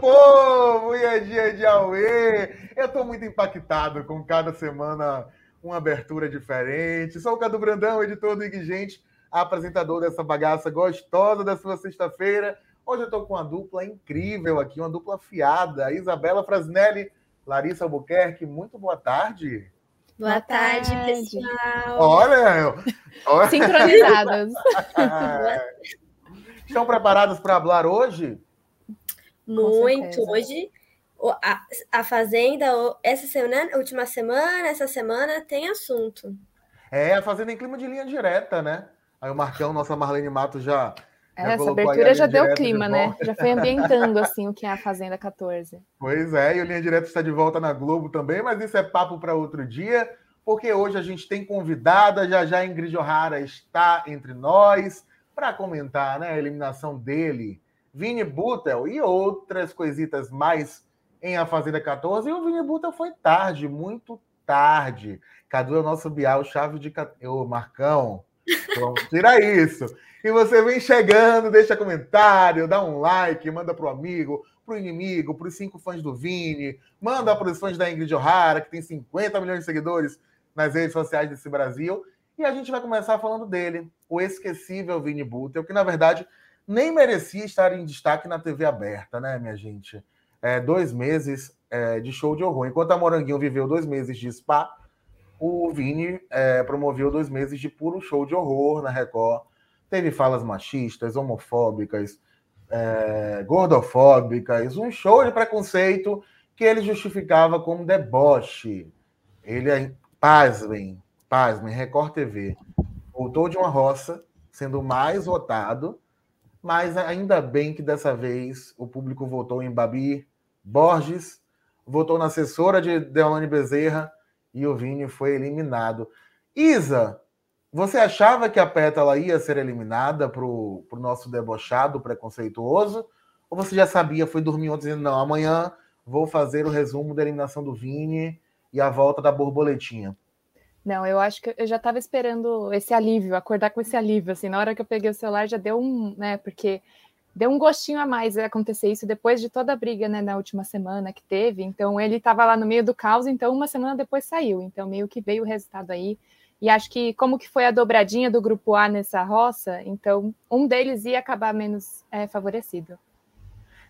Povo! E é dia de Aue! Eu estou muito impactado com cada semana uma abertura diferente. Sou o Cadu Brandão, editor do Ig apresentador dessa bagaça gostosa da sua sexta-feira. Hoje eu estou com uma dupla incrível aqui, uma dupla fiada. Isabela Frasnelli, Larissa Albuquerque, muito boa tarde. Boa, boa tarde, tarde, pessoal. Olha, olha. sincronizadas. Estão preparados para falar hoje? Muito. Hoje, a, a Fazenda, essa semana, última semana, essa semana tem assunto. É, a Fazenda em clima de linha direta, né? Aí o Marcão, nossa Marlene Mato já. É, essa abertura já deu clima, né? Já foi ambientando assim o que é a Fazenda 14. Pois é, e o Linha Direta está de volta na Globo também, mas isso é papo para outro dia, porque hoje a gente tem convidada, já já Ingrid O'Hara está entre nós para comentar né, a eliminação dele, Vini Butel e outras coisitas mais em A Fazenda 14. E o Vini Butel foi tarde, muito tarde. Cadu é o nosso Bial, chave de. Ô, Marcão, vamos tirar isso. E você vem chegando, deixa comentário, dá um like, manda pro amigo, pro inimigo, pros cinco fãs do Vini, manda para os fãs da Ingrid O'Hara, que tem 50 milhões de seguidores nas redes sociais desse Brasil. E a gente vai começar falando dele, o esquecível Vini Butel, que na verdade nem merecia estar em destaque na TV aberta, né, minha gente? É, dois meses é, de show de horror. Enquanto a Moranguinho viveu dois meses de spa, o Vini é, promoveu dois meses de puro show de horror na Record. Teve falas machistas, homofóbicas, é, gordofóbicas, um show de preconceito que ele justificava como deboche. Ele, pasmem, pasmem, Record TV, voltou de uma roça, sendo mais votado, mas ainda bem que dessa vez o público votou em Babi Borges, votou na assessora de Deolane Bezerra e o Vini foi eliminado. Isa, você achava que a Pétala ia ser eliminada para o nosso debochado preconceituoso? Ou você já sabia, foi dormir ontem dizendo, não, amanhã vou fazer o resumo da eliminação do Vini e a volta da borboletinha? Não, eu acho que eu já estava esperando esse alívio, acordar com esse alívio, assim, na hora que eu peguei o celular já deu um, né, porque deu um gostinho a mais acontecer isso depois de toda a briga, né, na última semana que teve, então ele estava lá no meio do caos, então uma semana depois saiu, então meio que veio o resultado aí, e acho que como que foi a dobradinha do grupo A nessa roça, então um deles ia acabar menos é, favorecido.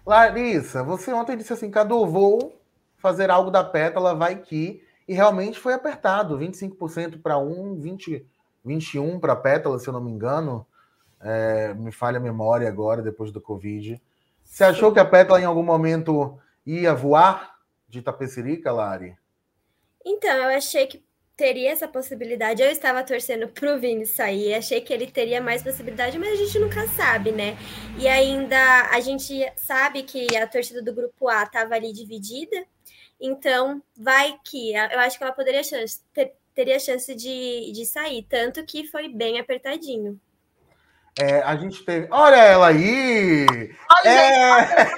Larissa, você ontem disse assim, Cadu, vou fazer algo da pétala, vai que e realmente foi apertado, 25% para um, 20, 21 para Pétala, se eu não me engano. É, me falha a memória agora, depois do Covid. Você achou que a Pétala em algum momento ia voar de Tapecerica, Lari? Então, eu achei que teria essa possibilidade. Eu estava torcendo pro Vini sair, achei que ele teria mais possibilidade, mas a gente nunca sabe, né? E ainda a gente sabe que a torcida do grupo A estava ali dividida, então, vai que eu acho que ela poderia chance, ter, teria chance de, de sair, tanto que foi bem apertadinho. É, a gente teve. Olha ela aí! Olha é...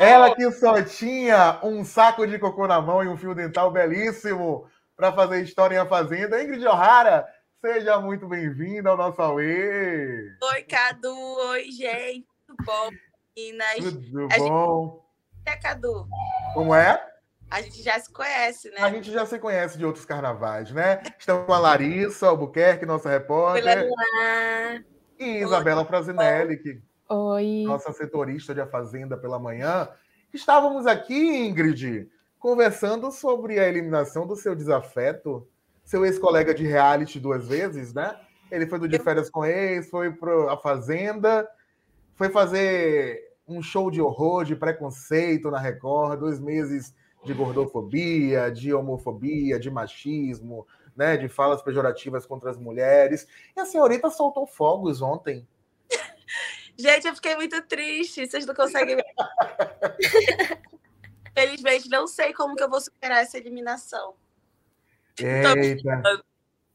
ela que só tinha um saco de cocô na mão e um fio dental belíssimo para fazer história em A Fazenda. Ingrid O'Hara, seja muito bem-vinda ao nosso Aue! Oi, Cadu! Oi, gente! Tudo bom, meninas? Tudo bom? É, Cadu? Como é? A gente já se conhece, né? A gente já se conhece de outros carnavais, né? Estamos com a Larissa Albuquerque, nossa repórter. Olá. E Isabela Frasinelli, que Oi. nossa setorista de A Fazenda pela manhã. Estávamos aqui, Ingrid, conversando sobre a eliminação do seu desafeto, seu ex-colega de reality duas vezes, né? Ele foi do de férias com ex, foi para a Fazenda, foi fazer um show de horror, de preconceito na Record, dois meses de gordofobia, de homofobia, de machismo, né, de falas pejorativas contra as mulheres. E a senhorita soltou fogos ontem. Gente, eu fiquei muito triste. Vocês não conseguem. Felizmente, não sei como que eu vou superar essa eliminação. Eita.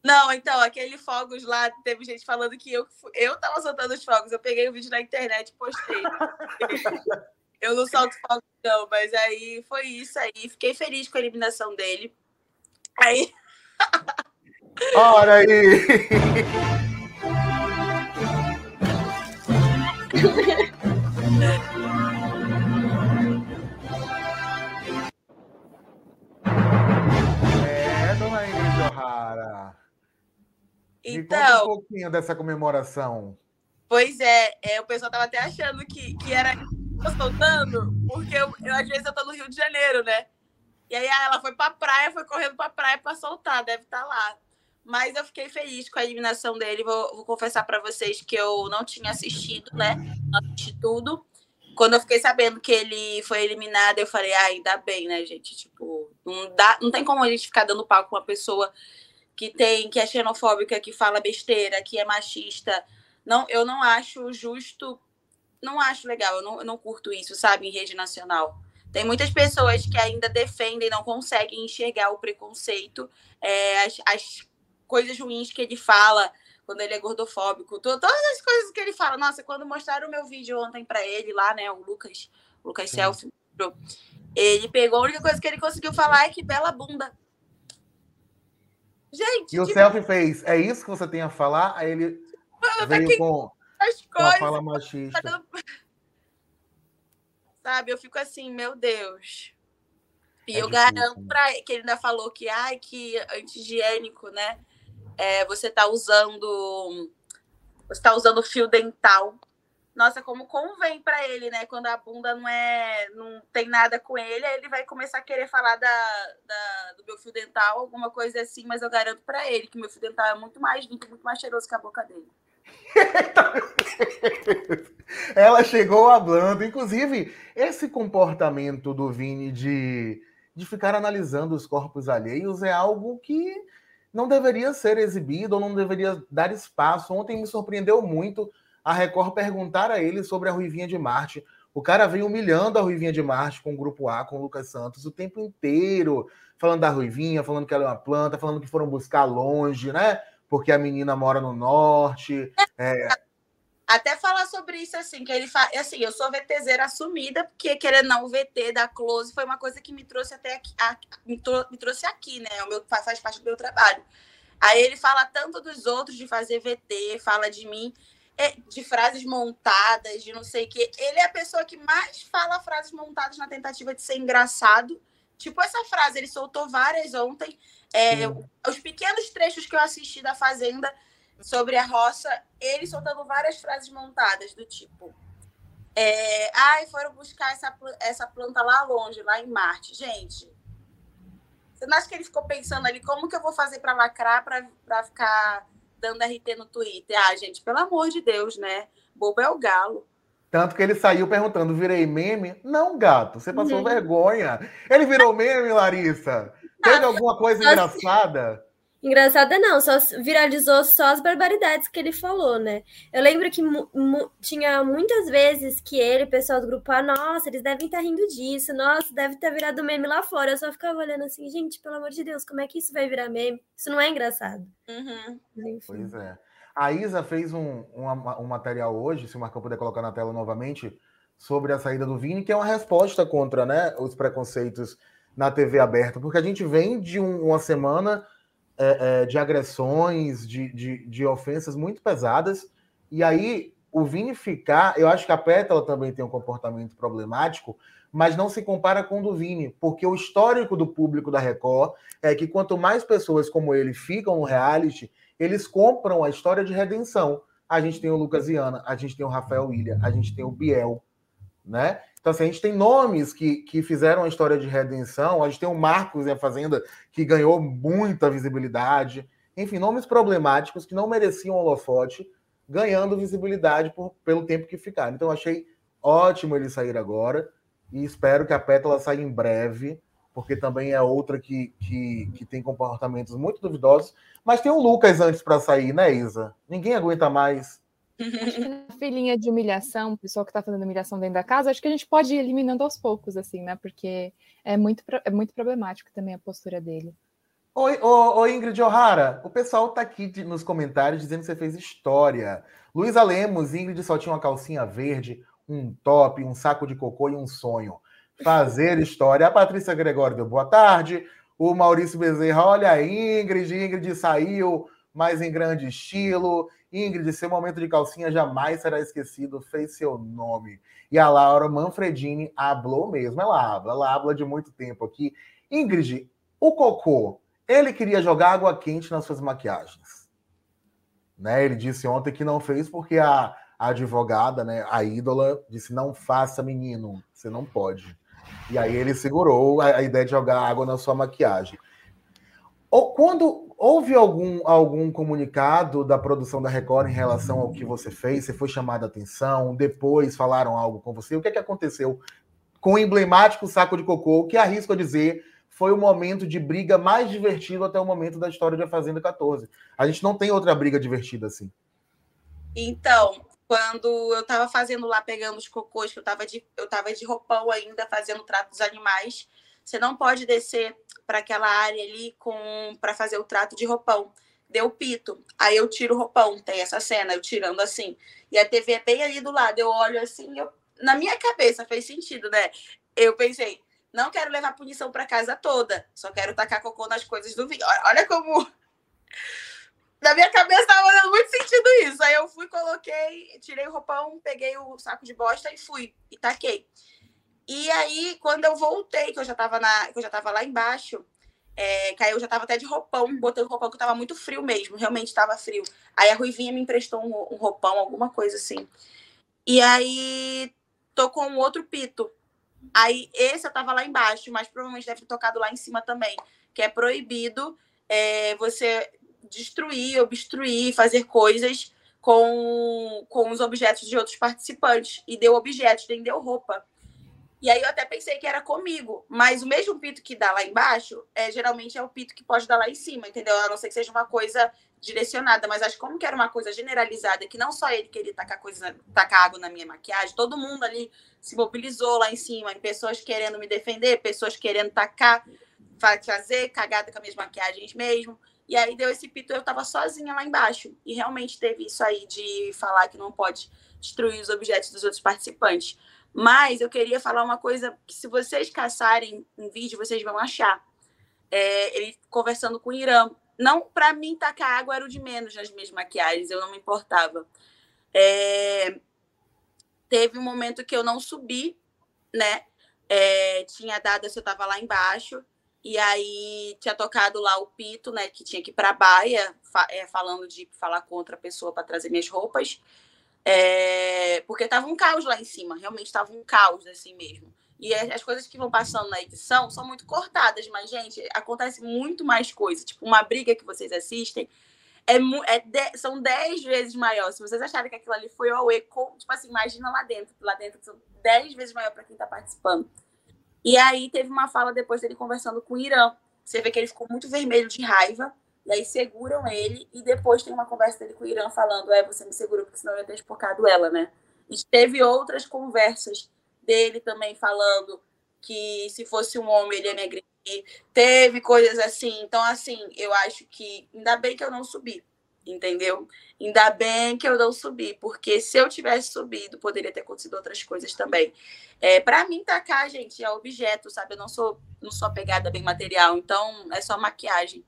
Não, então, aquele fogos lá, teve gente falando que eu, eu tava soltando os fogos. Eu peguei o vídeo na internet e postei. eu não solto fogos, não, mas aí foi isso aí. Fiquei feliz com a eliminação dele. Aí. Olha aí! Me conta Então, um pouquinho dessa comemoração. pois é, é, o pessoal tava até achando que, que era soltando, porque eu, eu, às vezes eu tô no Rio de Janeiro, né? E aí ah, ela foi pra praia, foi correndo pra praia pra soltar, deve estar lá. Mas eu fiquei feliz com a eliminação dele. Vou, vou confessar pra vocês que eu não tinha assistido, né? Não assisti tudo. Quando eu fiquei sabendo que ele foi eliminado, eu falei, ah, ainda bem, né, gente? Tipo, não, dá, não tem como a gente ficar dando palco com uma pessoa que tem, que é xenofóbica, que fala besteira, que é machista. Não, eu não acho justo, não acho legal, eu não, eu não curto isso, sabe, em rede nacional. Tem muitas pessoas que ainda defendem, não conseguem enxergar o preconceito, é, as, as coisas ruins que ele fala quando ele é gordofóbico, to- todas as coisas que ele fala. Nossa, quando mostraram o meu vídeo ontem pra ele lá, né, o Lucas, o Lucas. Selfie, ele pegou, a única coisa que ele conseguiu falar é que bela bunda. Gente, E o Selfie fez, é isso que você tem a falar? Aí ele veio que com, as com a coisas. fala tá machista. dando- Sabe, eu fico assim, meu Deus. E É eu difícil, garanto né? pra ele que ele ainda falou que, ai, que anti-higiênico, né? É, você tá usando. Você tá usando fio dental. Nossa, como convém pra ele, né? Quando a bunda não é. não tem nada com ele, aí ele vai começar a querer falar da, da- do meu fio dental, alguma coisa assim, mas eu garanto pra ele que meu fio dental é muito mais limpo, muito mais cheiroso que a boca dele. Ela chegou hablando. Inclusive, esse comportamento do Vini de, de ficar analisando os corpos alheios é algo que não deveria ser exibido ou não deveria dar espaço. Ontem me surpreendeu muito a Record perguntar a ele sobre a Ruivinha de Marte. O cara veio humilhando a Ruivinha de Marte com o Grupo A, com o Lucas Santos, o tempo inteiro, falando da Ruivinha, falando que ela é uma planta, falando que foram buscar longe, né? Porque a menina mora no norte. É, Até falar sobre isso, assim, que ele fala. Assim, eu sou VTZera assumida, porque querendo não, o VT da Close foi uma coisa que me trouxe até aqui, a- me, trou- me trouxe aqui, né? O meu, faz parte do meu trabalho. Aí ele fala tanto dos outros de fazer VT, fala de mim, é, de frases montadas, de não sei o quê. Ele é a pessoa que mais fala frases montadas na tentativa de ser engraçado. Tipo essa frase, ele soltou várias ontem. É, os pequenos trechos que eu assisti da Fazenda sobre a roça, ele soltando várias frases montadas, do tipo. É, Ai, foram buscar essa, essa planta lá longe, lá em Marte. Gente, você não acha que ele ficou pensando ali como que eu vou fazer para lacrar para ficar dando RT no Twitter? Ah, gente, pelo amor de Deus, né? Bobo é o galo. Tanto que ele saiu perguntando: virei meme? Não, gato, você passou Uhum. vergonha. Ele virou meme, Larissa? Teve alguma coisa engraçada? Engraçada não, só viralizou só as barbaridades que ele falou, né? Eu lembro que mu- mu- tinha muitas vezes que ele, o pessoal do grupo, ah, nossa, eles devem estar rindo disso, nossa, deve ter virado meme lá fora. Eu só ficava olhando assim, gente, pelo amor de Deus, como é que isso vai virar meme? Isso não é engraçado. Uhum. Pois é. A Isa fez um, um, um material hoje, se o Marcão puder colocar na tela novamente, sobre a saída do Vini, que é uma resposta contra né, os preconceitos na TV aberta, porque a gente vem de um- uma semana é, é, de agressões, de, de, de ofensas muito pesadas, e aí o Vini ficar, eu acho que a Pétala também tem um comportamento problemático, mas não se compara com o do Vini, porque o histórico do público da Record é que quanto mais pessoas como ele ficam no reality, eles compram a história de redenção. A gente tem o Lucas Viana, a gente tem o Rafael Ilha, a gente tem o Biel, né? Então, assim, a gente tem nomes que, que fizeram a história de redenção, a gente tem o Marcos e a Fazenda, que ganhou muita visibilidade. Enfim, nomes problemáticos que não mereciam holofote, ganhando visibilidade por, pelo tempo que ficaram. Então, achei ótimo ele sair agora e espero que a Pétala saia em breve, porque também é outra que, que, que tem comportamentos muito duvidosos. Mas tem o Lucas antes para sair, né, Isa? Ninguém aguenta mais. Na filinha de humilhação, o pessoal que está fazendo humilhação dentro da casa, acho que a gente pode ir eliminando aos poucos, assim, né? Porque é muito, é muito problemático também a postura dele. Oi, ô, ô Ingrid O'Hara, o pessoal tá aqui de- nos comentários dizendo que você fez história. Luísa Lemos, Ingrid só tinha uma calcinha verde, um top, um saco de cocô e um sonho. Fazer história. A Patrícia Gregório deu boa tarde. O Maurício Bezerra, olha a Ingrid, Ingrid saiu, mas em grande estilo. Ingrid, seu momento de calcinha jamais será esquecido, fez seu nome. E a Laura Manfredini hablou mesmo, ela habla, ela habla de muito tempo aqui. Ingrid, o Cocô, ele queria jogar água quente nas suas maquiagens. Né? Ele disse ontem que não fez porque a, a advogada, né, a ídola, disse: não faça, menino, você não pode. E aí ele segurou a, a ideia de jogar água na sua maquiagem. Ou quando houve algum, algum comunicado da produção da Record em relação ao que você fez? Você foi chamada a atenção? Depois falaram algo com você? O que é que aconteceu com o emblemático saco de cocô, que arrisco a dizer foi o momento de briga mais divertido até o momento da história de A Fazenda 14. A gente não tem outra briga divertida assim. Então, quando eu estava fazendo lá, pegando os cocôs, que eu estava de, eu tava de roupão ainda, fazendo trato dos animais, você não pode descer para aquela área ali com para fazer o trato de roupão. Deu pito. Aí eu tiro o roupão, tem essa cena, eu tirando assim. E a TV é bem ali do lado. Eu olho assim, eu, na minha cabeça fez sentido, né? Eu pensei, não quero levar punição para casa toda, só quero tacar cocô nas coisas do vinho. Olha como na minha cabeça estava dando muito sentido isso. Aí eu fui, coloquei, tirei o roupão, peguei o saco de bosta e fui, e taquei. E aí, quando eu voltei, que eu já estava na, que eu já tava lá embaixo, é, que aí eu já estava até de roupão, botei o roupão que estava muito frio mesmo, realmente estava frio. Aí a Ruivinha me emprestou um, um, roupão, alguma coisa assim. E aí tocou um outro pito. Aí esse eu tava lá embaixo, mas provavelmente deve ter tocado lá em cima também, que é proibido é, você destruir, obstruir, fazer coisas com, com os objetos de outros participantes. E deu objetos, nem deu roupa. E aí eu até pensei que era comigo, mas o mesmo pito que dá lá embaixo, é, geralmente é o pito que pode dar lá em cima, entendeu? A não ser que seja uma coisa direcionada, mas acho que como que era uma coisa generalizada, que não só ele queria tacar, coisa, tacar água na minha maquiagem, todo mundo ali se mobilizou lá em cima, pessoas querendo me defender, pessoas querendo tacar, fazer cagada com as minhas maquiagens mesmo. E aí deu esse pito, eu tava sozinha lá embaixo. E realmente teve isso aí de falar que não pode destruir os objetos dos outros participantes. Mas eu queria falar uma coisa que se vocês caçarem um vídeo, vocês vão achar. É, ele conversando com o Irã. Não, para mim, tacar água era o de menos nas minhas maquiagens, eu não me importava. É, teve um momento que eu não subi, né? É, tinha dado, eu estava lá embaixo, e aí tinha tocado lá o pito, né? Que tinha que ir para a baia, fa é, falando de falar com outra pessoa para trazer minhas roupas. É, porque tava um caos lá em cima, realmente tava um caos assim mesmo. E as coisas que vão passando na edição são muito cortadas, mas, gente, acontece muito mais coisa. Tipo, uma briga que vocês assistem é, é de, são dez vezes maior. Se vocês acharem que aquilo ali foi ao eco, tipo assim, imagina lá dentro. Lá dentro são dez vezes maior para quem tá participando. E aí teve uma fala depois dele conversando com o Irã. Você vê que ele ficou muito vermelho de raiva. E aí seguram ele. E depois tem uma conversa dele com o Irã falando: É, você me segurou, porque senão eu ia ter espocado ela, né? E teve outras conversas dele também falando que se fosse um homem ele ia me agredir. Teve coisas assim. Então, assim, eu acho que ainda bem que eu não subi entendeu? Ainda bem que eu não subi, porque se eu tivesse subido, poderia ter acontecido outras coisas também. É, para mim, tacar, gente, é objeto, sabe? Eu não sou, não sou pegada bem material, então é só maquiagem.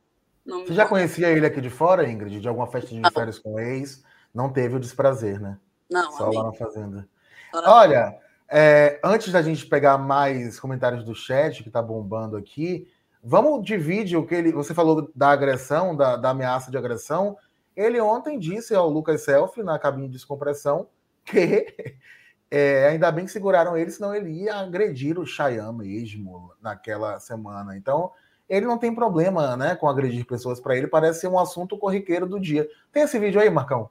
Você já conhecia ele aqui de fora, Ingrid? De alguma festa de férias com ex? Não teve o desprazer, né? Não, Só lá na fazenda. Olha, é, antes da gente pegar mais comentários do chat, que tá bombando aqui, vamos dividir o que ele. Você falou da agressão, da, da ameaça de agressão. Ele ontem disse ao Lucas Selfie, na cabine de descompressão, que é, ainda bem que seguraram ele, senão ele ia agredir o Cheyenne mesmo naquela semana. Então, ele não tem problema né, com agredir pessoas para ele, parece ser um assunto corriqueiro do dia. Tem esse vídeo aí, Marcão?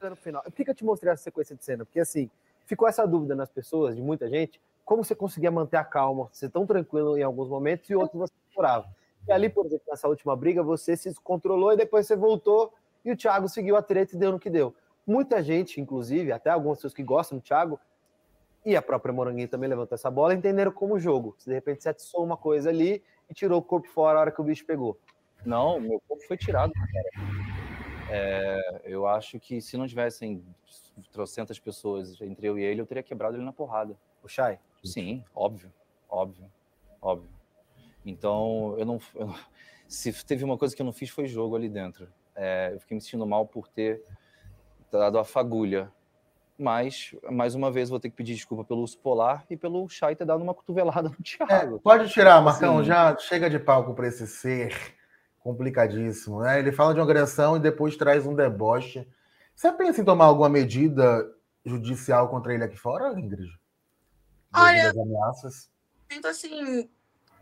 No final. Por que eu te mostrei essa sequência de cena? Porque assim, ficou essa dúvida nas pessoas, de muita gente, como você conseguia manter a calma, ser tão tranquilo em alguns momentos e outros você chorava. E ali, por exemplo, nessa última briga, você se descontrolou e depois você voltou e o Thiago seguiu a treta e deu no que deu. Muita gente, inclusive, até algumas pessoas que gostam do Thiago, e a própria Moranguinho também levantou essa bola, entenderam como jogo. Se de repente você atiçou uma coisa ali e tirou o corpo fora a hora que o bicho pegou. Não, meu corpo foi tirado. É, eu acho que se não tivessem trocentas pessoas entre eu e ele, eu teria quebrado ele na porrada. O Chay? Sim, óbvio, óbvio, óbvio. Então, eu não, eu se teve uma coisa que eu não fiz foi jogo ali dentro. É, eu fiquei me sentindo mal por ter dado a fagulha. Mas, mais uma vez, vou ter que pedir desculpa pelo urso polar e pelo Chay ter dado uma cotovelada no Thiago. É, pode tirar, Marcão, assim, já chega de palco para esse ser complicadíssimo. Né? Ele fala de uma agressão e depois traz um deboche. Você pensa em tomar alguma medida judicial contra ele aqui fora, Ingrid? Olha, ameaças? sinto assim,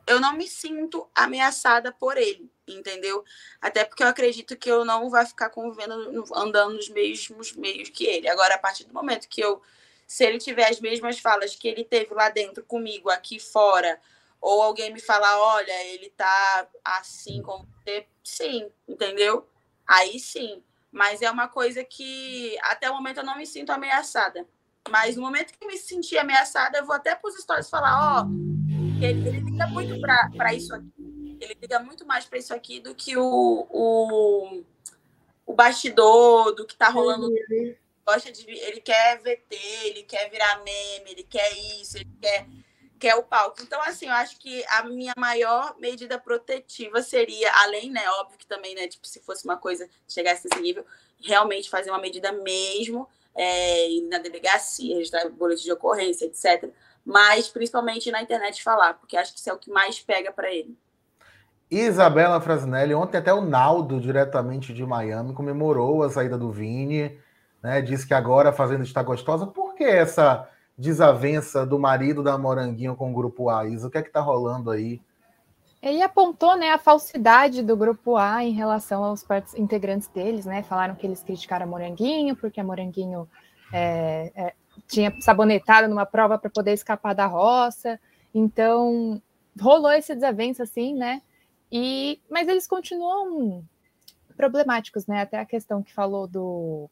eu não me sinto ameaçada por ele, entendeu? Até porque eu acredito que eu não vou ficar convivendo, andando nos mesmos meios que ele. Agora, a partir do momento que eu, se ele tiver as mesmas falas que ele teve lá dentro comigo, aqui fora, ou alguém me falar, olha, ele tá assim como você, sim, entendeu? Aí sim. Mas é uma coisa que até o momento eu não me sinto ameaçada. Mas no momento que eu me sentir ameaçada, eu vou até para os stories falar, ó, oh, ele, ele liga muito para isso aqui. Ele liga muito mais para isso aqui do que o, o, o bastidor, do que tá rolando. Uhum. Gosta de, ele quer VT, ele quer virar meme, ele quer isso, ele quer, quer o palco. Então, assim, eu acho que a minha maior medida protetiva seria, além, né, óbvio que também, né, tipo, se fosse uma coisa, chegasse nesse nível, realmente fazer uma medida mesmo é, na delegacia, registrar boletim de ocorrência, etc. Mas principalmente na internet falar, porque acho que isso é o que mais pega para ele. Isabela Frasnelli, ontem até o Naldo, diretamente de Miami, comemorou a saída do Vini, né? Disse que agora a Fazenda está gostosa. Por que essa desavença do marido da Moranguinho com o grupo A, Isa? O que é que tá rolando aí? Ele apontou né, a falsidade do grupo A em relação aos integrantes deles, né? Falaram que eles criticaram a Moranguinho, porque a Moranguinho é, é, tinha sabonetado numa prova para poder escapar da roça. Então, rolou esse desavenço, assim, né? E, mas eles continuam problemáticos, né? Até a questão que falou do.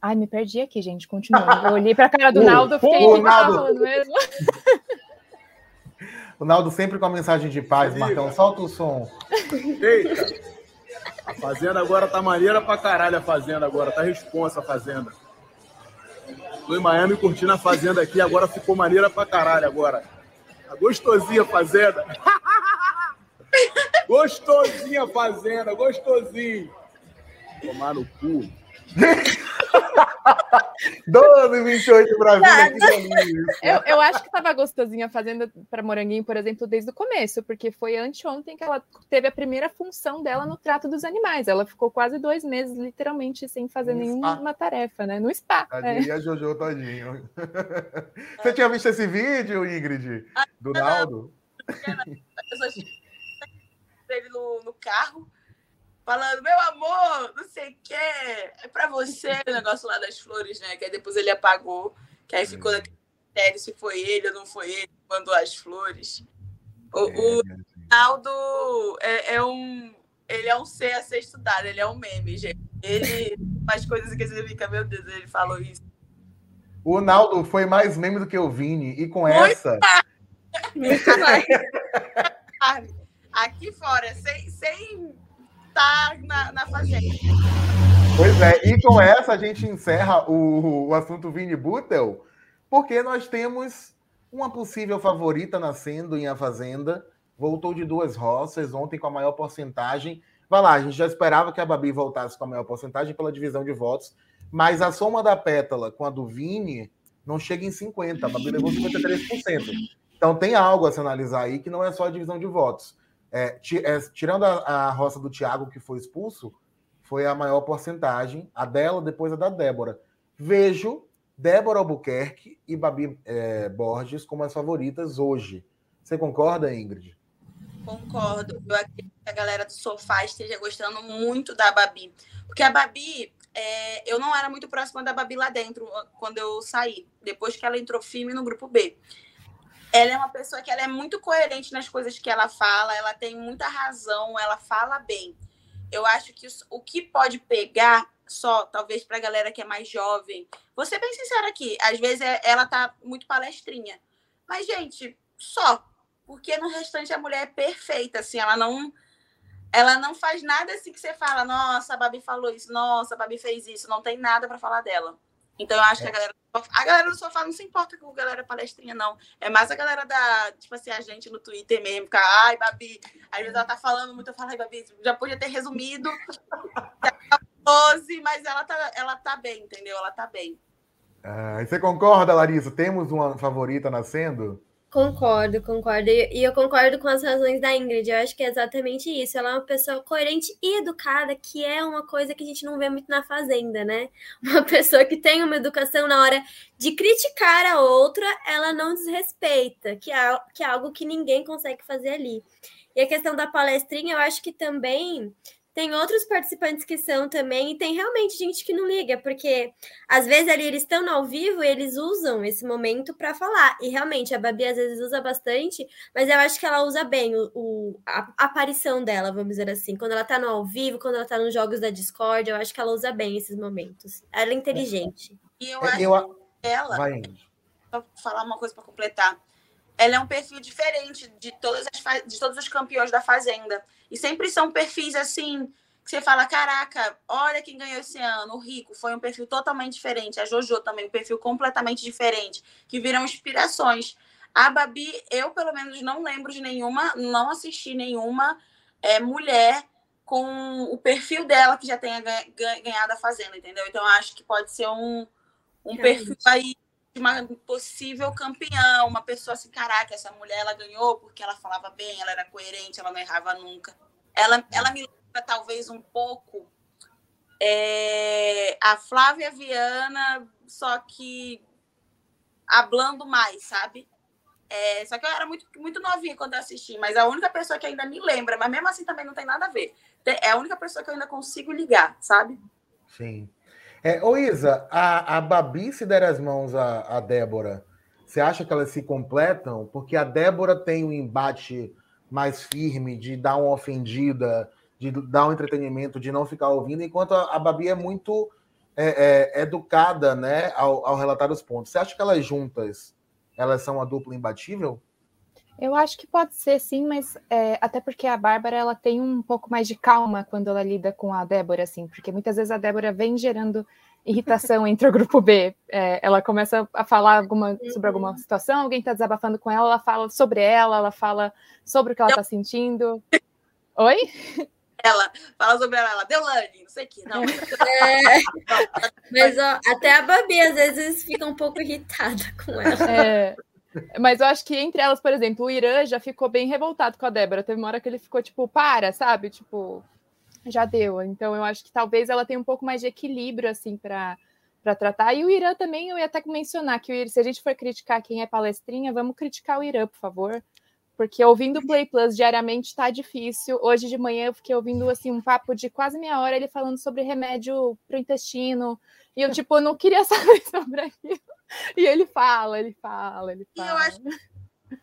Ai, me perdi aqui, gente. Continua. Eu olhei para a cara do Naldo, fiquei o Naldo. mesmo. O Naldo sempre com a mensagem de paz, Marcão. Solta o som. Eita! A fazenda agora tá maneira pra caralho a fazenda agora. Tá responsa a fazenda. Tô em Miami curtindo a fazenda aqui, agora ficou maneira pra caralho agora. Tá gostosinha a fazenda. gostosinha a fazenda, gostosinho. Tomar no cu. 12, 28 Brasília. Eu, eu acho que estava gostosinha a Fazenda para Moranguinho, por exemplo, desde o começo, porque foi anteontem que ela teve a primeira função dela no trato dos animais. Ela ficou quase dois meses, literalmente, sem fazer no nenhuma spa. tarefa, né? No spa. Tadinha, é. Jojo, tadinho. Você tinha visto esse vídeo, Ingrid? Do Naldo? No, no carro falando, meu amor, não sei o quê, é pra você o negócio lá das flores, né? Que aí depois ele apagou, que aí ficou naquele mistério se foi ele ou não foi ele que mandou as flores. O, é, o Ronaldo é, é, um. Ele é um ser a ser estudado, ele é um meme, gente. Ele faz coisas que você fica, meu Deus, ele falou isso. O Naldo foi mais meme do que o Vini, e com Muito essa. Aqui fora, sem, sem tá na, na fazenda. Pois é, e com essa a gente encerra o, o assunto Vini Butel, porque nós temos uma possível favorita nascendo em A Fazenda. Voltou de duas roças, ontem com a maior porcentagem. Vai lá, a gente já esperava que a Babi voltasse com a maior porcentagem pela divisão de votos, mas a soma da Pétala com a do Vini não chega em 50%. A Babi levou 53%. Então tem algo a se analisar aí que não é só a divisão de votos. É, é, tirando a, a roça do Thiago, que foi expulso, foi a maior porcentagem, a dela, depois a da Débora. Vejo Débora Albuquerque e Babi é, Borges como as favoritas hoje. Você concorda, Ingrid? Concordo. Eu acredito que a galera do sofá esteja gostando muito da Babi. Porque a Babi, é, eu não era muito próxima da Babi lá dentro quando eu saí. Depois que ela entrou firme no grupo B ela é uma pessoa que ela é muito coerente nas coisas que ela fala, ela tem muita razão, ela fala bem. Eu acho que o que pode pegar só, talvez para a galera que é mais jovem, vou ser bem sincera aqui, às vezes é, ela tá muito palestrinha. Mas, gente, só. Porque no restante a mulher é perfeita, assim, ela não. Ela não faz nada assim que você fala, nossa, a Babi falou isso, nossa, a Babi fez isso, não tem nada para falar dela. Então eu acho é. que a galera, a galera do sofá não se importa com a galera palestrinha, não. É mais a galera da, tipo assim, a gente no Twitter mesmo, ficar, ai, Babi, às vezes ela tá falando muito, eu falo, ai, Babi, já podia ter resumido 12, mas ela tá, ela tá bem, entendeu? Ela tá bem. Ah, você concorda, Larissa? Temos uma favorita nascendo? Concordo, concordo. E eu concordo com as razões da Ingrid. Eu acho que é exatamente isso. Ela é uma pessoa coerente e educada, que é uma coisa que a gente não vê muito na Fazenda, né? Uma pessoa que tem uma educação na hora de criticar a outra, ela não desrespeita, que é, que é algo que ninguém consegue fazer ali. E a questão da palestrinha, eu acho que também tem outros participantes que são também, e tem realmente gente que não liga, porque às vezes ali eles estão no ao vivo e eles usam esse momento para falar. E realmente a Babi às vezes usa bastante, mas eu acho que ela usa bem o, o a, a, aparição dela, vamos dizer assim. Quando ela tá no ao vivo, quando ela tá nos jogos da Discord, eu acho que ela usa bem esses momentos. Ela é inteligente. E eu é, acho eu... que ela. Vai. Vou falar uma coisa para completar ela é um perfil diferente de todas as de todos os campeões da fazenda. E sempre são perfis assim que você fala caraca olha quem ganhou esse ano o Rico. Foi um perfil totalmente diferente. A Jojo também um perfil completamente diferente que viram inspirações. A Babi eu pelo menos não lembro de nenhuma não assisti nenhuma é, mulher com o perfil dela que já tenha ganhado a fazenda entendeu? Então acho que pode ser um um perfil aí uma possível campeã, uma pessoa assim, caraca, essa mulher ela ganhou porque ela falava bem, ela era coerente, ela não errava nunca. Ela, ela me lembra talvez um pouco é, a Flávia Viana, só que hablando mais, sabe? É, só que eu era muito, muito novinha quando eu assisti, mas a única pessoa que ainda me lembra, mas mesmo assim também não tem nada a ver. É a única pessoa que eu ainda consigo ligar, sabe? Sim. É, ô Isa, a, a Babi se der as mãos a, a Débora, você acha que elas se completam? Porque a Débora tem um embate mais firme de dar uma ofendida, de dar um entretenimento, de não ficar ouvindo, enquanto a, a Babi é muito é, é, educada né, ao, ao relatar os pontos. Você acha que elas juntas elas são uma dupla imbatível? Eu acho que pode ser sim, mas é, até porque a Bárbara ela tem um pouco mais de calma quando ela lida com a Débora, assim, porque muitas vezes a Débora vem gerando irritação entre o grupo B. É, ela começa a falar alguma, sobre alguma uhum. situação, alguém está desabafando com ela, ela fala sobre ela, ela fala sobre o que ela está sentindo. Oi? Ela fala sobre ela, ela Deolane, não sei o que, não. É, mas ó, até a Babi às vezes fica um pouco irritada com ela. É, mas eu acho que entre elas, por exemplo, o Irã já ficou bem revoltado com a Débora. Teve uma hora que ele ficou tipo, para, sabe? Tipo, já deu. Então eu acho que talvez ela tenha um pouco mais de equilíbrio, assim, para para tratar. E o Irã também, eu ia até mencionar que Irã, se a gente for criticar quem é palestrinha, vamos criticar o Irã, por favor. Porque ouvindo o Play Plus diariamente tá difícil. Hoje de manhã eu fiquei ouvindo assim um papo de quase meia hora ele falando sobre remédio para o intestino. E eu, tipo, não queria saber sobre aquilo. E ele fala, ele fala, ele fala. E eu acho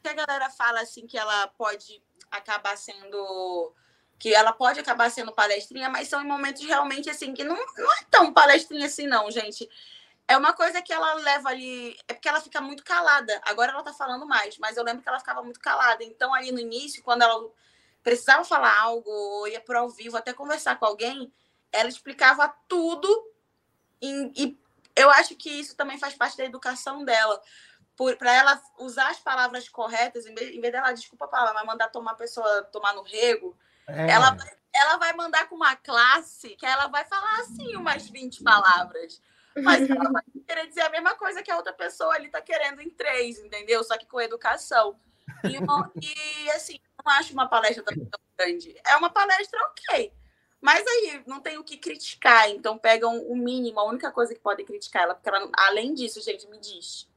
que a galera fala assim que ela pode acabar sendo que ela pode acabar sendo palestrinha, mas são em momentos realmente assim que não, não é tão palestrinha assim não, gente. É uma coisa que ela leva ali, é porque ela fica muito calada. Agora ela tá falando mais, mas eu lembro que ela ficava muito calada. Então ali no início, quando ela precisava falar algo, ou ia para ao vivo, até conversar com alguém, ela explicava tudo e, e eu acho que isso também faz parte da educação dela. Para ela usar as palavras corretas, em vez, em vez dela, desculpa a palavra, mas mandar tomar a pessoa tomar no rego, é. ela, ela vai mandar com uma classe que ela vai falar assim umas 20 palavras. Mas ela vai querer dizer a mesma coisa que a outra pessoa ali está querendo em três, entendeu? Só que com educação. E, e assim, não acho uma palestra tão grande. É uma palestra ok mas aí não tem o que criticar, então pegam o mínimo, a única coisa que podem criticar ela, porque ela, além disso, gente, me diz.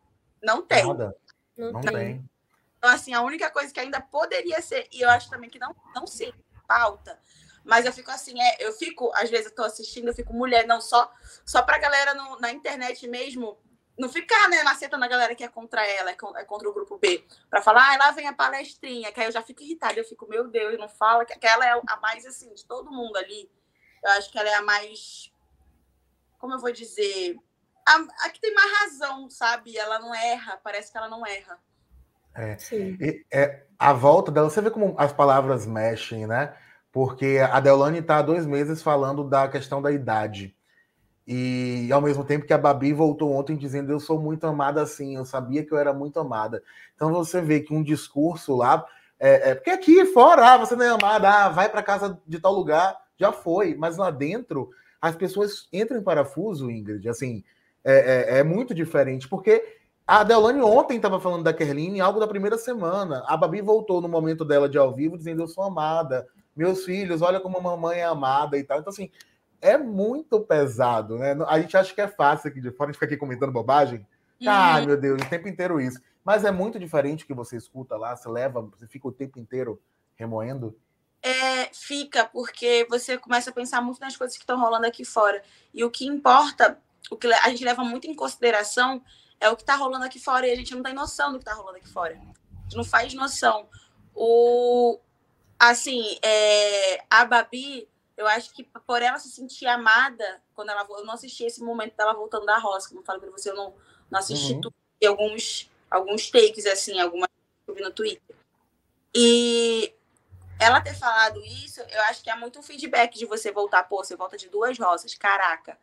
Não tem. Nada. Não, não tem. tem. Então, assim, a única coisa que ainda poderia ser, e eu acho também que não, não se pauta, mas eu fico assim, é, eu fico, às vezes eu tô assistindo, eu fico mulher, não só, só pra galera no, na internet mesmo não ficar né, macetando a galera que é contra ela, é, é contra o grupo B, para falar, ah, lá vem a palestrinha, que aí eu já fico irritada, eu fico, meu Deus, não fala, que ela é a mais assim, de todo mundo ali. Eu acho que ela é a mais, como eu vou dizer, a, a que tem mais razão, sabe? Ela não erra, parece que ela não erra. É, e, é, a volta dela, você vê como as palavras mexem, né? Porque a Deolane está há dois meses falando da questão da idade. E ao mesmo tempo que a Babi voltou ontem dizendo eu sou muito amada assim, eu sabia que eu era muito amada. Então você vê que um discurso lá, é, é porque aqui fora, ah, você não é amada, ah, vai para casa de tal lugar, já foi, mas lá dentro as pessoas entram em parafuso, Ingrid, assim, é, é, é muito diferente, porque a Deolane ontem estava falando da Kerline, algo da primeira semana. A Babi voltou no momento dela de ao vivo dizendo eu sou amada, meus filhos, olha como a mamãe é amada e tal. Então, assim, é muito pesado, né? A gente acha que é fácil aqui de fora, a gente fica aqui comentando bobagem. Uhum. Ai, meu Deus, o tempo inteiro isso. Mas é muito diferente que você escuta lá, você leva, você fica o tempo inteiro remoendo. É, fica, porque você começa a pensar muito nas coisas que estão rolando aqui fora. E o que importa, o que a gente leva muito em consideração é o que está rolando aqui fora e a gente não tem noção do que está rolando aqui fora. A gente não faz noção. O, assim, é, a Babi eu acho que por ela se sentir amada, quando ela eu não assisti esse momento dela voltando da roça, como eu falei para você, eu não, não assisti uhum. tudo, e alguns alguns takes assim, algumas que eu vi no Twitter. E ela ter falado isso, eu acho que é muito um feedback de você voltar, pô, você volta de duas roças, caraca.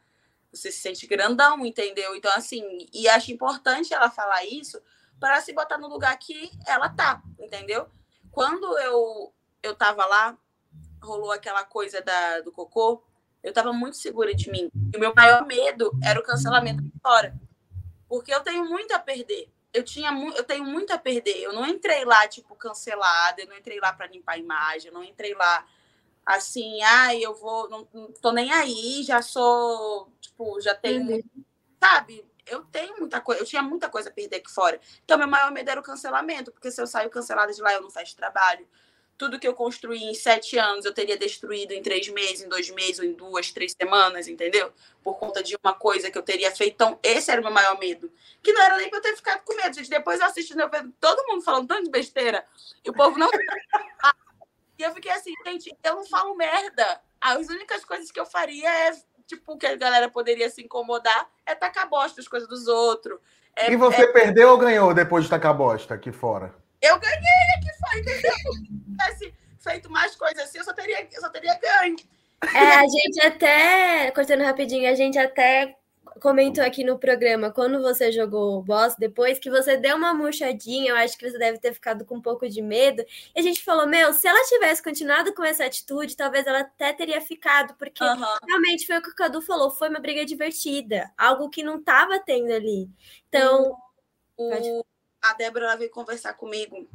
Você se sente grandão, entendeu? Então assim, e acho importante ela falar isso para se botar no lugar que ela tá, entendeu? Quando eu eu tava lá, rolou aquela coisa da, do cocô, eu estava muito segura de mim. E o meu maior medo era o cancelamento fora. Porque eu tenho muito a perder. Eu, tinha eu tenho muito a perder. Eu não entrei lá, tipo, cancelada, eu não entrei lá para limpar a imagem, eu não entrei lá assim, ai, ah, eu vou, não, não tô nem aí, já sou, tipo, já tenho uhum. sabe? Eu tenho muita coisa, eu tinha muita coisa a perder aqui fora. Então, meu maior medo era o cancelamento, porque se eu saio cancelada de lá, eu não faço trabalho tudo que eu construí em sete anos eu teria destruído em três meses, em dois meses, ou em duas, três semanas, entendeu? Por conta de uma coisa que eu teria feito. Então, esse era o meu maior medo. Que não era nem pra eu ter ficado com medo. Gente, depois eu assistindo, eu vejo todo mundo falando tanto de besteira, e o povo não. e eu fiquei assim, gente, eu não falo merda. As únicas coisas que eu faria é, tipo, que a galera poderia se incomodar, é tacar bosta as coisas dos outros. É, e você é... perdeu ou ganhou depois de tacar bosta aqui fora? Eu ganhei aqui? tivesse feito mais coisas assim, eu só teria, eu só teria ganho. É, a gente até, cortando rapidinho, a gente até comentou aqui no programa, quando você jogou o boss, depois que você deu uma murchadinha, eu acho que você deve ter ficado com um pouco de medo. E a gente falou, meu, se ela tivesse continuado com essa atitude, talvez ela até teria ficado, porque uhum. realmente foi o que o Cadu falou, foi uma briga divertida, algo que não estava tendo ali. Então. O, o, a Débora ela veio conversar comigo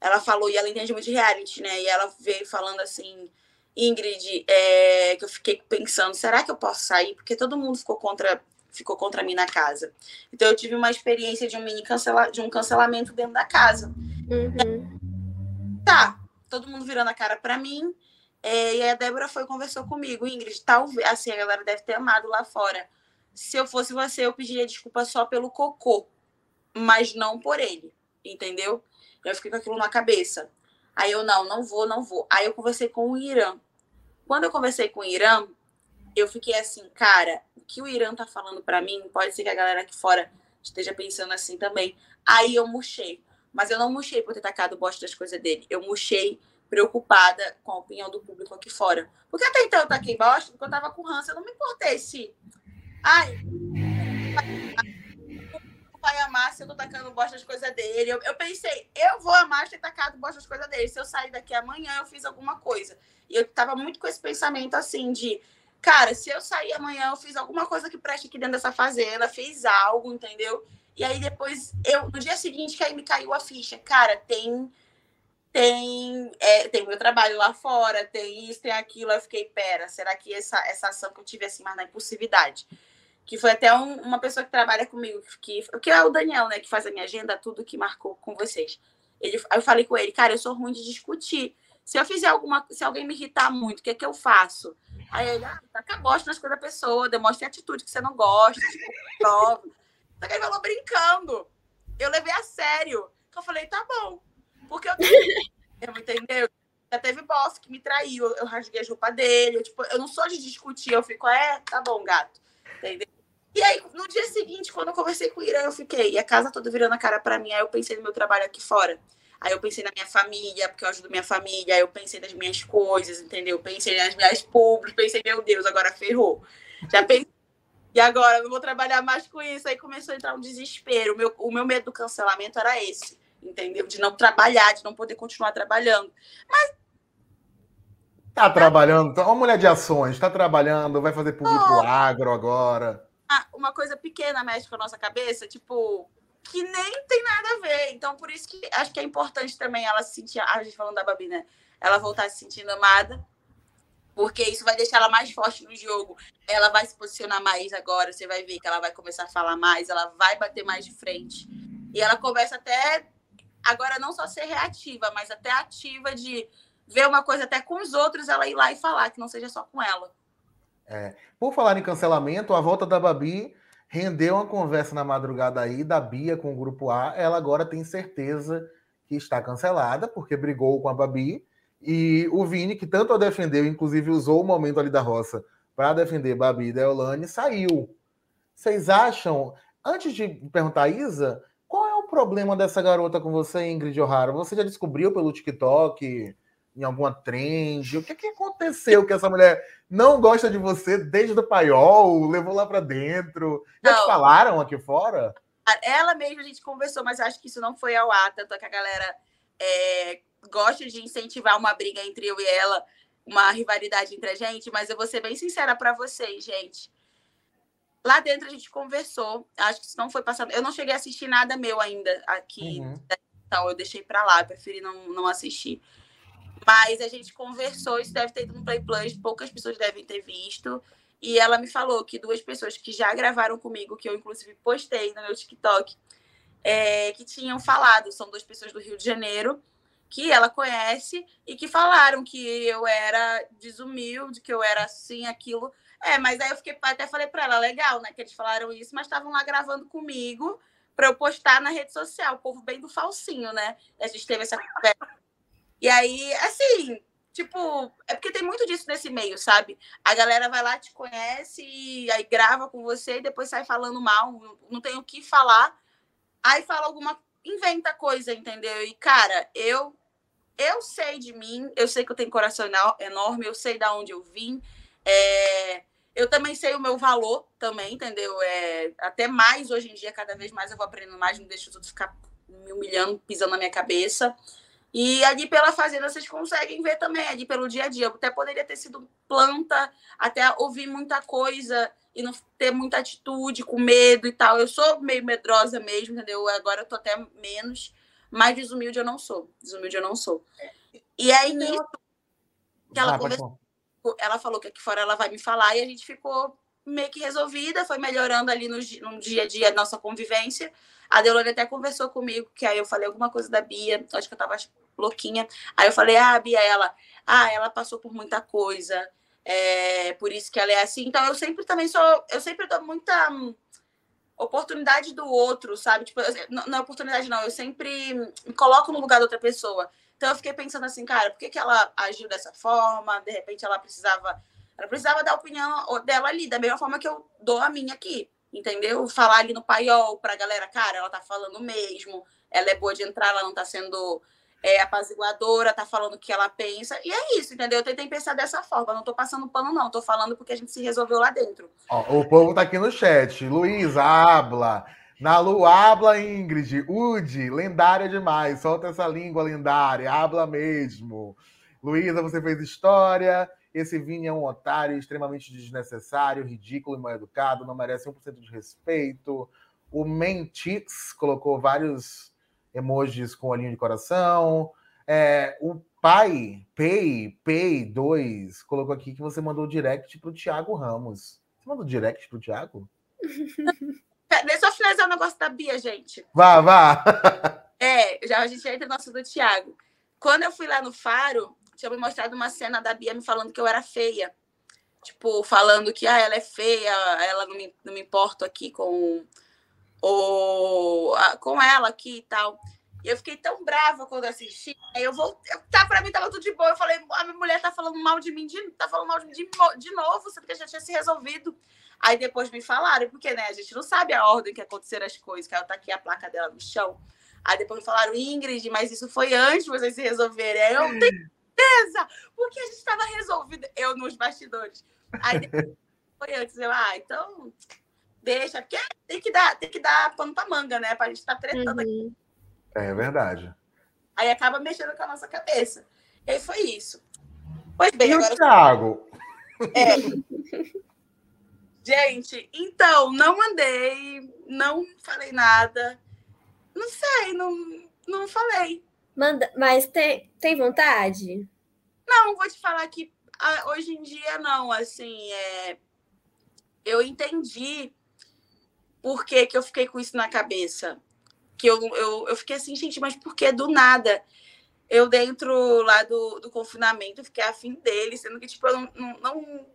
ela falou, e ela entende muito de reality, né? E ela veio falando assim, Ingrid, é, que eu fiquei pensando, será que eu posso sair? Porque todo mundo ficou contra ficou contra mim na casa. Então eu tive uma experiência de um mini cancela, de um cancelamento dentro da casa. Uhum. Tá, todo mundo virando a cara para mim. É, e a Débora foi conversou comigo, Ingrid, talvez assim a galera deve ter amado lá fora. Se eu fosse você, eu pediria desculpa só pelo cocô, mas não por ele, entendeu? Eu fiquei com aquilo na cabeça. Aí eu, não, não vou, não vou. Aí eu conversei com o Irã. Quando eu conversei com o Irã, eu fiquei assim, cara, o que o Irã tá falando para mim, pode ser que a galera aqui fora esteja pensando assim também. Aí eu murchei. Mas eu não murchei por ter tacado o bosta das coisas dele. Eu murchei preocupada com a opinião do público aqui fora. Porque até então eu taquei bosta, porque eu tava com ranço, eu não me importei se... Ai, vai amar se eu tô tacando bosta das coisas dele. Eu, eu pensei, eu vou amar ter tacado bosta das coisas dele. Se eu sair daqui amanhã, eu fiz alguma coisa. E eu tava muito com esse pensamento assim de, cara, se eu sair amanhã, eu fiz alguma coisa que preste aqui dentro dessa fazenda, fiz algo, entendeu? E aí depois, eu no dia seguinte que aí me caiu a ficha, cara, tem tem é, tem meu trabalho lá fora, tem isso, tem aquilo. Eu fiquei, pera, será que essa, essa ação que eu tive assim, mais na impulsividade? Que foi até um, uma pessoa que trabalha comigo, que, que é o Daniel, né, que faz a minha agenda, tudo que marcou com vocês. Ele, eu falei com ele, cara, eu sou ruim de discutir. Se eu fizer alguma, se alguém me irritar muito, o que é que eu faço? Aí ele, ah, taca bosta nas coisas da pessoa, demonstre atitude que você não gosta, tipo, prova. Só que ele falou brincando. Eu levei a sério. Eu falei, tá bom. Porque eu tenho, entendeu? Já teve boss que me traiu, eu rasguei a roupa dele. Eu, tipo, eu não sou de discutir, eu fico, é, tá bom, gato. Entendeu? E aí, no dia seguinte, quando eu conversei com o Irã, eu fiquei, e a casa toda virando a cara para mim, aí eu pensei no meu trabalho aqui fora. Aí eu pensei na minha família, porque eu ajudo minha família, aí eu pensei nas minhas coisas, entendeu? Pensei nas minhas públicas, pensei, meu Deus, agora ferrou. Já pensei E agora, eu não vou trabalhar mais com isso. Aí começou a entrar um desespero. O meu, o meu medo do cancelamento era esse, entendeu? De não trabalhar, de não poder continuar trabalhando. Mas. Tá trabalhando, tá uma mulher de ações, tá trabalhando, vai fazer público oh, agro agora. Uma coisa pequena mexe com a nossa cabeça, tipo, que nem tem nada a ver. Então, por isso que acho que é importante também ela se sentir. A gente falando da Babi, né? Ela voltar se sentindo amada porque isso vai deixar ela mais forte no jogo. Ela vai se posicionar mais agora, você vai ver que ela vai começar a falar mais, ela vai bater mais de frente. E ela começa até agora não só ser reativa, mas até ativa de ver uma coisa até com os outros, ela ir lá e falar, que não seja só com ela. É. Por falar em cancelamento, a volta da Babi rendeu uma conversa na madrugada aí da Bia com o grupo A. Ela agora tem certeza que está cancelada, porque brigou com a Babi e o Vini, que tanto a defendeu, inclusive usou o momento ali da roça para defender Babi e Deolane, saiu. Vocês acham, antes de perguntar a Isa, qual é o problema dessa garota com você, Ingrid O'Hara? Você já descobriu pelo TikTok, em alguma trend? O que, que aconteceu que essa mulher não gosta de você desde o paiol, levou lá para dentro? Já não. te falaram aqui fora? Ela mesma a gente conversou, mas acho que isso não foi ao ar, tanto que a galera é, gosto de incentivar uma briga entre eu e ela, uma rivalidade entre a gente, mas eu vou ser bem sincera para vocês, gente. Lá dentro a gente conversou, acho que isso não foi passado. Eu não cheguei a assistir nada meu ainda aqui, uhum. então eu deixei para lá, preferi não, não assistir. Mas a gente conversou, isso deve ter ido no Play Plus, poucas pessoas devem ter visto. E ela me falou que duas pessoas que já gravaram comigo, que eu inclusive postei no meu TikTok, é, que tinham falado, são duas pessoas do Rio de Janeiro, que ela conhece e que falaram que eu era desumilde, que eu era assim, aquilo. É, mas aí eu fiquei até falei para ela, legal, né, que eles falaram isso, mas estavam lá gravando comigo para eu postar na rede social, o povo bem do falsinho, né? A gente teve essa conversa. E aí, assim, tipo, é porque tem muito disso nesse meio, sabe? A galera vai lá, te conhece, e aí grava com você e depois sai falando mal, não tem o que falar. Aí fala alguma inventa coisa, entendeu? E cara, eu eu sei de mim, eu sei que eu tenho coração enorme, eu sei da onde eu vim. É, eu também sei o meu valor também, entendeu? É, até mais hoje em dia, cada vez mais eu vou aprendendo mais, não deixo outros ficar me humilhando, pisando na minha cabeça. E ali pela fazenda vocês conseguem ver também, ali pelo dia a dia. Eu até poderia ter sido planta, até ouvir muita coisa e não ter muita atitude, com medo e tal. Eu sou meio medrosa mesmo, entendeu? Agora eu tô até menos. Mas desumilde eu não sou. Desumilde eu não sou. E aí, nisso, que ela, conversou, ela falou que aqui fora ela vai me falar e a gente ficou meio que resolvida, foi melhorando ali no, no dia a dia a nossa convivência. A Deolane até conversou comigo, que aí eu falei alguma coisa da Bia, acho que eu tava louquinha. Aí eu falei, ah, Bia, ela, ah, ela passou por muita coisa, é, por isso que ela é assim. Então eu sempre também sou, eu sempre dou muita oportunidade do outro, sabe? Tipo, não, não é oportunidade, não. Eu sempre me coloco no lugar da outra pessoa. Então eu fiquei pensando assim, cara, por que, que ela agiu dessa forma? De repente ela precisava. Ela precisava dar a opinião dela ali, da mesma forma que eu dou a minha aqui. Entendeu? Falar ali no paiol pra galera, cara, ela tá falando mesmo, ela é boa de entrar, ela não tá sendo é apaziguadora, tá falando o que ela pensa. E é isso, entendeu? Eu tentei pensar dessa forma. Não tô passando pano, não. Tô falando porque a gente se resolveu lá dentro. Ó, o povo tá aqui no chat. Luiz, habla. Nalu, habla, Ingrid. Udi, lendária demais. Solta essa língua lendária. Habla mesmo. Luísa, você fez história. Esse Vini é um otário extremamente desnecessário, ridículo e mal educado. Não merece 1% de respeito. O Mentix colocou vários emojis com olhinho de coração. É, o pai, Pay, Pay 2, colocou aqui que você mandou direct para o Thiago Ramos. Você mandou direct para o Thiago? Deixa eu finalizar o negócio da Bia, gente. Vá, vá. é, já a gente entra no nosso do Thiago. Quando eu fui lá no Faro, tinha me mostrado uma cena da Bia me falando que eu era feia. Tipo, falando que ah, ela é feia, ela não me, não me importo aqui com ou com ela aqui e tal. E eu fiquei tão brava quando assisti. Aí eu vou. Tá, pra mim tava tudo de boa. Eu falei, a minha mulher tá falando mal de mim, de, tá falando mal de mim de, de novo, sendo que já tinha se resolvido. Aí depois me falaram, porque né, a gente não sabe a ordem que aconteceram as coisas, que ela tá aqui a placa dela no chão. Aí depois me falaram, Ingrid, mas isso foi antes de vocês se resolverem. Eu tenho certeza, porque a gente estava resolvido, eu nos bastidores. Aí depois foi antes. Eu, ah, então deixa, porque tem que dar, tem que dar pano pra manga, né? Pra gente estar tá tretando aqui. Uhum. É verdade. Aí acaba mexendo com a nossa cabeça. E aí foi isso. Pois bem, E o agora. Thiago? É. Gente, então, não mandei, não falei nada. Não sei, não, não falei. Manda, mas tem, tem vontade? Não, vou te falar que hoje em dia não, assim, é, eu entendi por que, que eu fiquei com isso na cabeça. Que eu, eu, eu fiquei assim, gente, mas por que do nada? Eu dentro lá do, do confinamento fiquei afim dele, sendo que, tipo, eu não, não, não-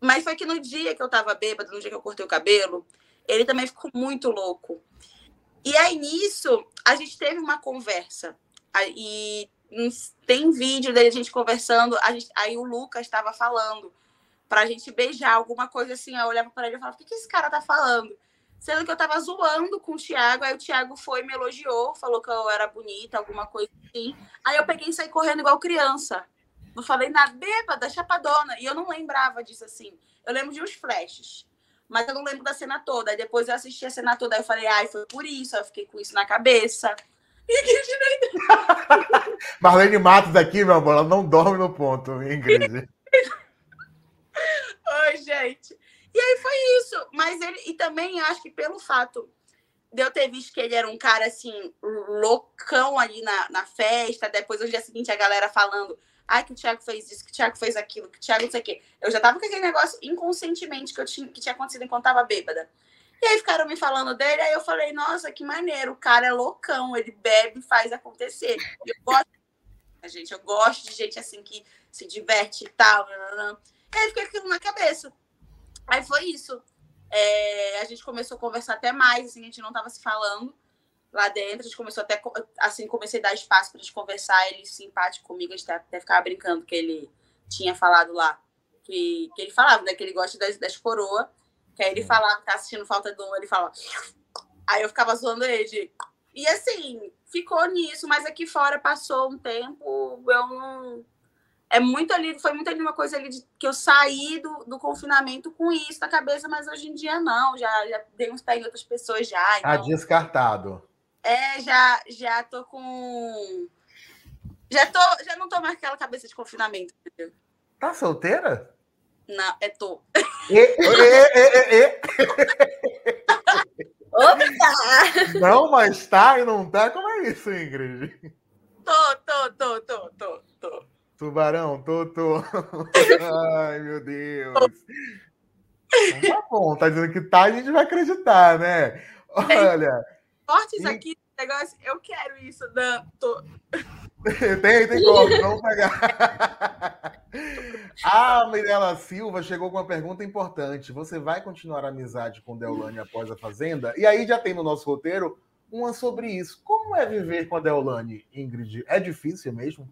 Mas foi que no dia que eu tava bêbada, no dia que eu cortei o cabelo, ele também ficou muito louco. E aí, nisso, a gente teve uma conversa. Uns- tem vídeo da gente conversando. A gente, aí o Lucas estava falando pra gente beijar, alguma coisa assim. Eu olhava para ele e falava: o que, que esse cara tá falando? Sendo que eu tava zoando com o Thiago, aí o Thiago foi, me elogiou, falou que eu era bonita, alguma coisa assim. Aí eu peguei e saí correndo igual criança. Não falei nada, bêbada, chapadona. E eu não lembrava disso assim. Eu lembro de uns flashes. Mas eu não lembro da cena toda. Aí depois eu assisti a cena toda, aí eu falei, ai, foi por isso. Aí eu fiquei com isso na cabeça. Marlene Matos aqui, meu amor, ela não dorme no ponto, Ingrid. Oi, gente. E aí foi isso. Mas ele. E também acho que pelo fato de eu ter visto que ele era um cara assim, loucão ali na, na festa, depois no dia seguinte a galera falando. Ai, que o Thiago fez isso, que o Thiago fez aquilo, que o Thiago não sei o quê. Eu já tava com aquele negócio inconscientemente que, eu tinha, que tinha acontecido enquanto tava bêbada. E aí ficaram me falando dele, aí eu falei, nossa, que maneiro, o cara é loucão, ele bebe faz acontecer. Eu gosto, gente, eu gosto de gente assim que se diverte e tal. nananã. E aí com aquilo na cabeça. Aí foi isso. É, a gente começou a conversar até mais, assim, a gente não tava se falando lá dentro, a gente começou até, assim, comecei a dar espaço pra gente conversar, ele simpático comigo, a gente até ficava brincando que ele tinha falado lá, que, que ele falava, né, que ele gosta das, das coroas, que aí ele falava que tá assistindo Falta do Um, ele falava, aí eu ficava zoando ele, de- e assim, ficou nisso, mas aqui fora passou um tempo, eu não... É muito ali, foi muito ali uma coisa ali de, que eu saí do, do confinamento com isso na cabeça, mas hoje em dia não, já, já dei uns pés em outras pessoas já, Tá então... descartado. É, já, já tô com. Já, tô, já não tô mais aquela cabeça de confinamento? Tá solteira? Não, é tô. E, e, e, e, Opa! Não, mas tá e não tá? Como é isso, Ingrid? Tô, tô, tô, tô, tô, tô. Tubarão, tô, tô. Ai, meu Deus. Então Tá bom, tá dizendo que tá, a gente vai acreditar, né? Olha, Cortes Ih. aqui, negócio, eu quero isso, Dan. Tô. tem, tem como, vamos pegar. A Mirella Silva chegou com uma pergunta importante. Você vai continuar a amizade com Deolane após a Fazenda? E aí já tem no nosso roteiro uma sobre isso. Como é viver com a Deolane, Ingrid? É difícil mesmo?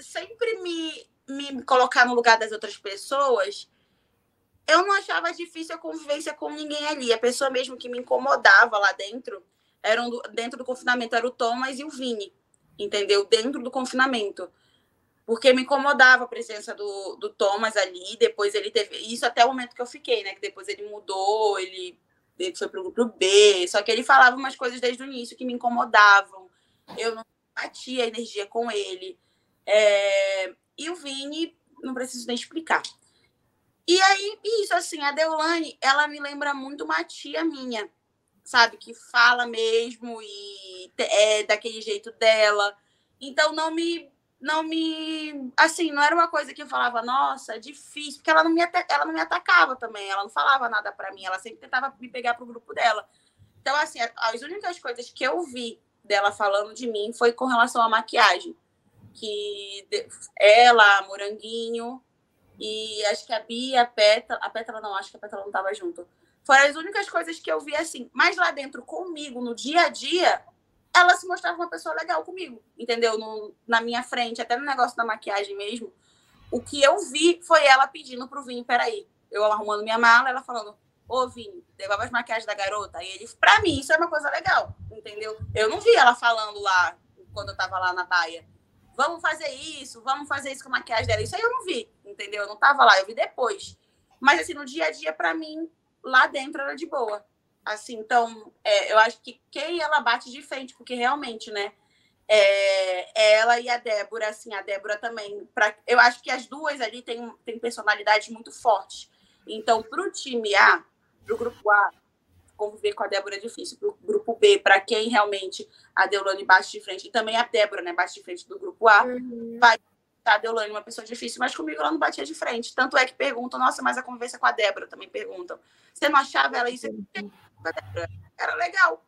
Sempre me, me colocar no lugar das outras pessoas, eu não achava difícil a convivência com ninguém ali. A pessoa mesmo que me incomodava lá dentro, eram do- dentro do confinamento, era o Thomas e o Vini, entendeu? Dentro do confinamento. Porque me incomodava a presença do, do Thomas ali, depois ele teve. Isso até o momento que eu fiquei, né? Que depois ele mudou, ele, ele foi pro grupo B. Só que ele falava umas coisas desde o início que me incomodavam. Eu não batia energia com ele. É, E o Vini, não preciso nem explicar. E aí, isso, assim, a Deolane, ela me lembra muito uma tia minha, sabe? Que fala mesmo e é daquele jeito dela. Então, não me. Não me. Assim, não era uma coisa que eu falava, nossa, é difícil, porque ela não me, ela não me atacava também, ela não falava nada pra mim, ela sempre tentava me pegar pro grupo dela. Então, assim, as únicas coisas que eu vi dela falando de mim foi com relação à maquiagem que ela, Moranguinho e acho que a Bia, a Pétala, a Pétala não, acho que a Pétala não estava junto. Foram as únicas coisas que eu vi assim. Mas lá dentro, comigo, no dia a dia, ela se mostrava uma pessoa legal comigo, entendeu? No- na minha frente, até no negócio da maquiagem mesmo. O que eu vi foi ela pedindo pro Vini, peraí, eu arrumando minha mala, ela falando, ô Vini, devolve as maquiagens da garota. E ele, pra mim, isso é uma coisa legal, entendeu? Eu não vi ela falando lá, quando eu tava lá na baia vamos fazer isso, vamos fazer isso com a maquiagem dela. Isso aí eu não vi, entendeu? Eu não tava lá, eu vi depois. Mas, assim, no dia a dia, para mim, lá dentro era de boa. Assim, então, é, eu acho que quem ela bate de frente, porque realmente, né? É, ela e a Débora, assim, a Débora também. Pra, eu acho que as duas ali têm, têm personalidades muito fortes. Então, para o time A, para o grupo A, conviver com a Débora é difícil. Para o grupo B, para quem realmente a Deolane bate de frente, e também a Débora, né, bate de frente do grupo A, uhum. vai a Deolane uma pessoa difícil, mas comigo ela não batia de frente. Tanto é que perguntam, nossa, mas a conversa com a Débora também perguntam. Você não achava ela isso? Era legal.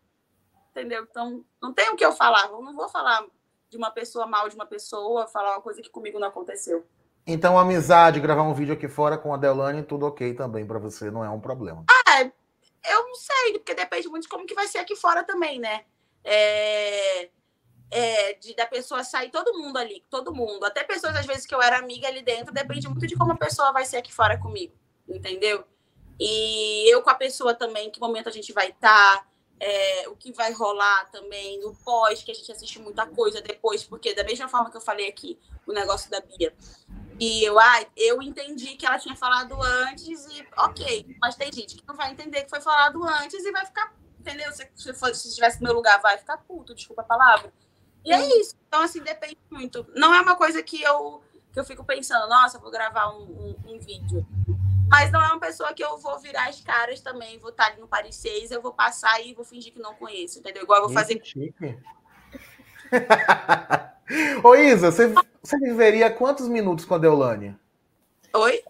Entendeu? Então, não tem o que eu falar. Eu não vou falar de uma pessoa mal de uma pessoa, falar uma coisa que comigo não aconteceu. Então, amizade, gravar um vídeo aqui fora com a Deolane, tudo ok também para você, não é um problema. Ah, eu não sei, porque depende muito de como que vai ser aqui fora também, né? É, é, de da pessoa sair, todo mundo ali, todo mundo. Até pessoas, às vezes, que eu era amiga ali dentro, depende muito de como a pessoa vai ser aqui fora comigo, entendeu? E eu com a pessoa também, que momento a gente vai estar, tá, é, o que vai rolar também, no pós, que a gente assiste muita coisa depois, porque da mesma forma que eu falei aqui, o negócio da Bia. E eu, ah, eu entendi que ela tinha falado antes e ok, mas tem gente que não vai entender que foi falado antes e vai ficar, entendeu? Se, se, for, se estivesse no meu lugar, vai ficar puto, desculpa a palavra. E é isso. Então, assim, depende muito. Não é uma coisa que eu, que eu fico pensando, nossa, vou gravar um, um, um vídeo. Mas não é uma pessoa que eu vou virar as caras também, vou estar ali no Paris 6, eu vou passar e vou fingir que não conheço, entendeu? Igual eu vou fazer. Chique. Ô, Isa, você, você viveria quantos minutos com a Deolane? Oi?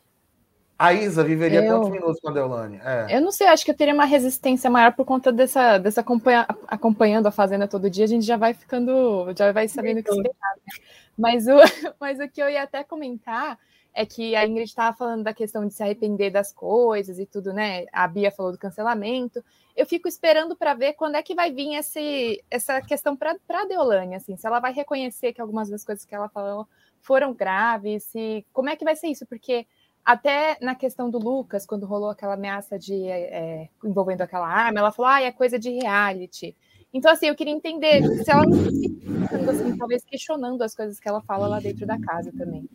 A Isa viveria eu... quantos minutos com a Deolane? É. Eu não sei, acho que eu teria uma resistência maior por conta dessa, dessa acompanha, acompanhando a Fazenda todo dia, a gente já vai ficando, já vai sabendo o que esperar. Né? Mas o, mas o que eu ia até comentar é que a Ingrid estava falando da questão de se arrepender das coisas e tudo, né? A Bia falou do cancelamento. Eu fico esperando para ver quando é que vai vir esse, essa questão para a Deolane, assim, se ela vai reconhecer que algumas das coisas que ela falou foram graves, se, como é que vai ser isso? Porque até na questão do Lucas, quando rolou aquela ameaça de é, envolvendo aquela arma, ela falou, ah, é coisa de reality. Então, assim, eu queria entender se ela assim, talvez questionando as coisas que ela fala lá dentro da casa também.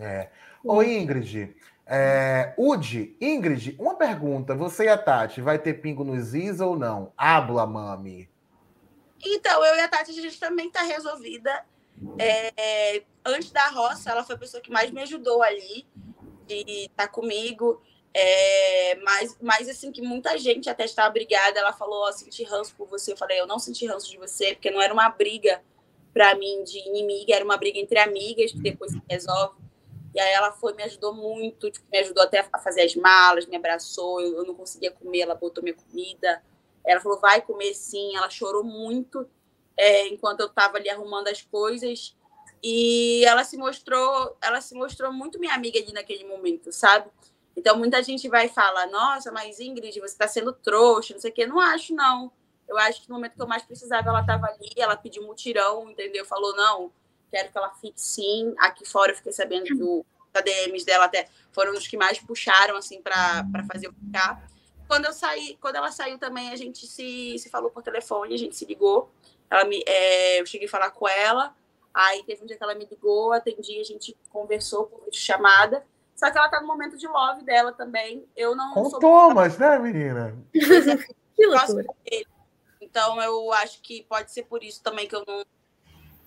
É. Ô, Ingrid, é, Udi, Ingrid, uma pergunta. Você e a Tati, vai ter pingo nos is ou não? Habla, mami. Então, eu e a Tati, a gente também está resolvida. É, antes da roça, ela foi a pessoa que mais me ajudou ali, de estar tá comigo. É, mas, mas, assim, que muita gente até estava brigada. Ela falou: Ó, senti ranço por você. Eu falei: Eu não senti ranço de você, porque não era uma briga para mim de inimiga, era uma briga entre amigas que depois se resolve. E aí ela foi, me ajudou muito, tipo, me ajudou até a fazer as malas, me abraçou, eu, eu não conseguia comer, ela botou minha comida. Ela falou, vai comer sim. Ela chorou muito é, enquanto eu estava ali arrumando as coisas. E ela se mostrou, ela se mostrou muito minha amiga ali naquele momento, sabe? Então muita gente vai falar, nossa, mas Ingrid, você está sendo trouxa, não sei o quê. Não acho, não. Eu acho que no momento que eu mais precisava, ela estava ali, ela pediu mutirão, entendeu? Falou, não, quero que ela fique sim. Aqui fora eu fiquei sabendo que os ADMs dela até foram os que mais puxaram assim para fazer eu ficar. Quando eu saí, quando ela saiu também, a gente se, se falou por telefone, a gente se ligou. Ela me, é, eu cheguei a falar com ela. Aí teve um dia que ela me ligou, atendi, a gente conversou por chamada. Só que ela tá no momento de love dela também. Eu não. Com sou Thomas, né, menina? que loucura. Então eu acho que pode ser por isso também que eu não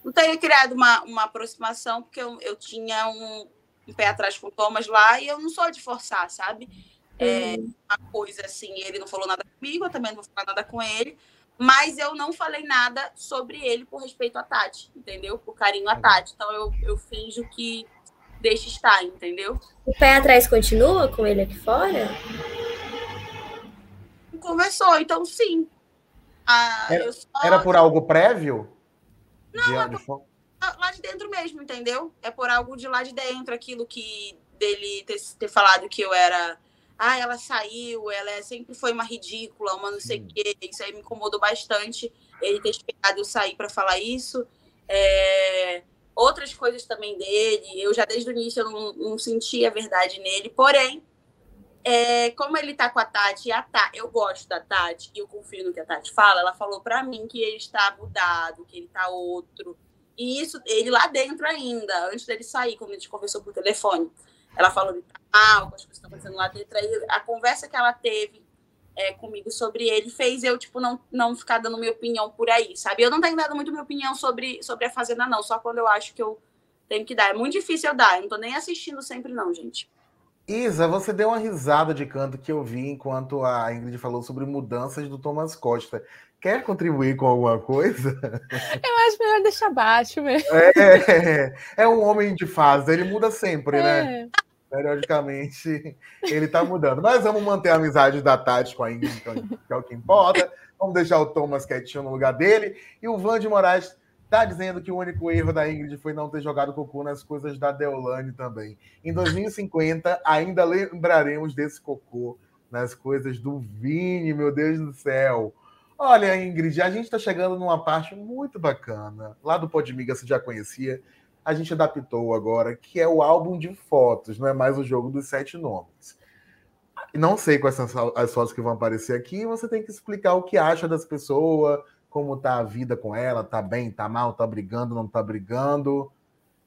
não teria criado uma, uma aproximação, porque eu, eu tinha um, um pé atrás com o Thomas lá e eu não sou de forçar, sabe? É, uhum. uma coisa assim, ele não falou nada comigo, eu também não vou falar nada com ele, mas eu não falei nada sobre ele por respeito a Tati, entendeu? Por carinho a Tati. Então eu, eu finjo que deixa estar, entendeu? O pé atrás continua com ele aqui fora? Conversou, então sim. Ah, era, só... era por algo prévio? Não, é por, lá de dentro mesmo, entendeu? É por algo de lá de dentro, aquilo que dele ter, ter falado que eu era. Ah, ela saiu, ela é, sempre foi uma ridícula, uma não sei o hum. quê. Isso aí me incomodou bastante. Ele ter esperado eu sair para falar isso. É, outras coisas também dele. Eu já desde o início eu não, não senti a verdade nele. Porém, é, como ele tá com a Tati, a Tati, eu gosto da Tati, e eu confio no que a Tati fala, ela falou para mim que ele está mudado, que ele tá outro. E isso, ele lá dentro ainda, antes dele sair, quando a gente conversou por telefone. ela falou de mal, com as coisas que estão acontecendo lá dentro. Aí a conversa que ela teve é, comigo sobre ele fez eu, tipo, não, não ficar dando minha opinião por aí, sabe? Eu não tenho dado muito minha opinião sobre, sobre a Fazenda, não, só quando eu acho que eu tenho que dar. É muito difícil eu dar, eu não tô nem assistindo sempre, não, gente. Isa, você deu uma risada de canto que eu vi enquanto a Ingrid falou sobre mudanças do Thomas Costa. Quer contribuir com alguma coisa? Eu acho melhor deixar baixo mesmo. É, é um homem de fase, ele muda sempre, né? Periodicamente ele tá mudando. Mas vamos manter a amizade da Tati com a Ingrid, que é o que importa. Vamos deixar o Thomas quietinho no lugar dele. E o Van de Moraes tá dizendo que o único erro da Ingrid foi não ter jogado cocô nas coisas da Deolane também. Em 2050, ainda lembraremos desse cocô nas coisas do Vini, meu Deus do céu. Olha, Ingrid, a gente está chegando numa parte muito bacana. Lá do Podmiga você já conhecia. A gente adaptou agora, que é o álbum de fotos, não é mais o jogo dos sete nomes. Não sei quais são as fotos que vão aparecer aqui. Você tem que explicar o que acha das pessoas, como tá a vida com ela, tá bem, tá mal, tá brigando, não tá brigando,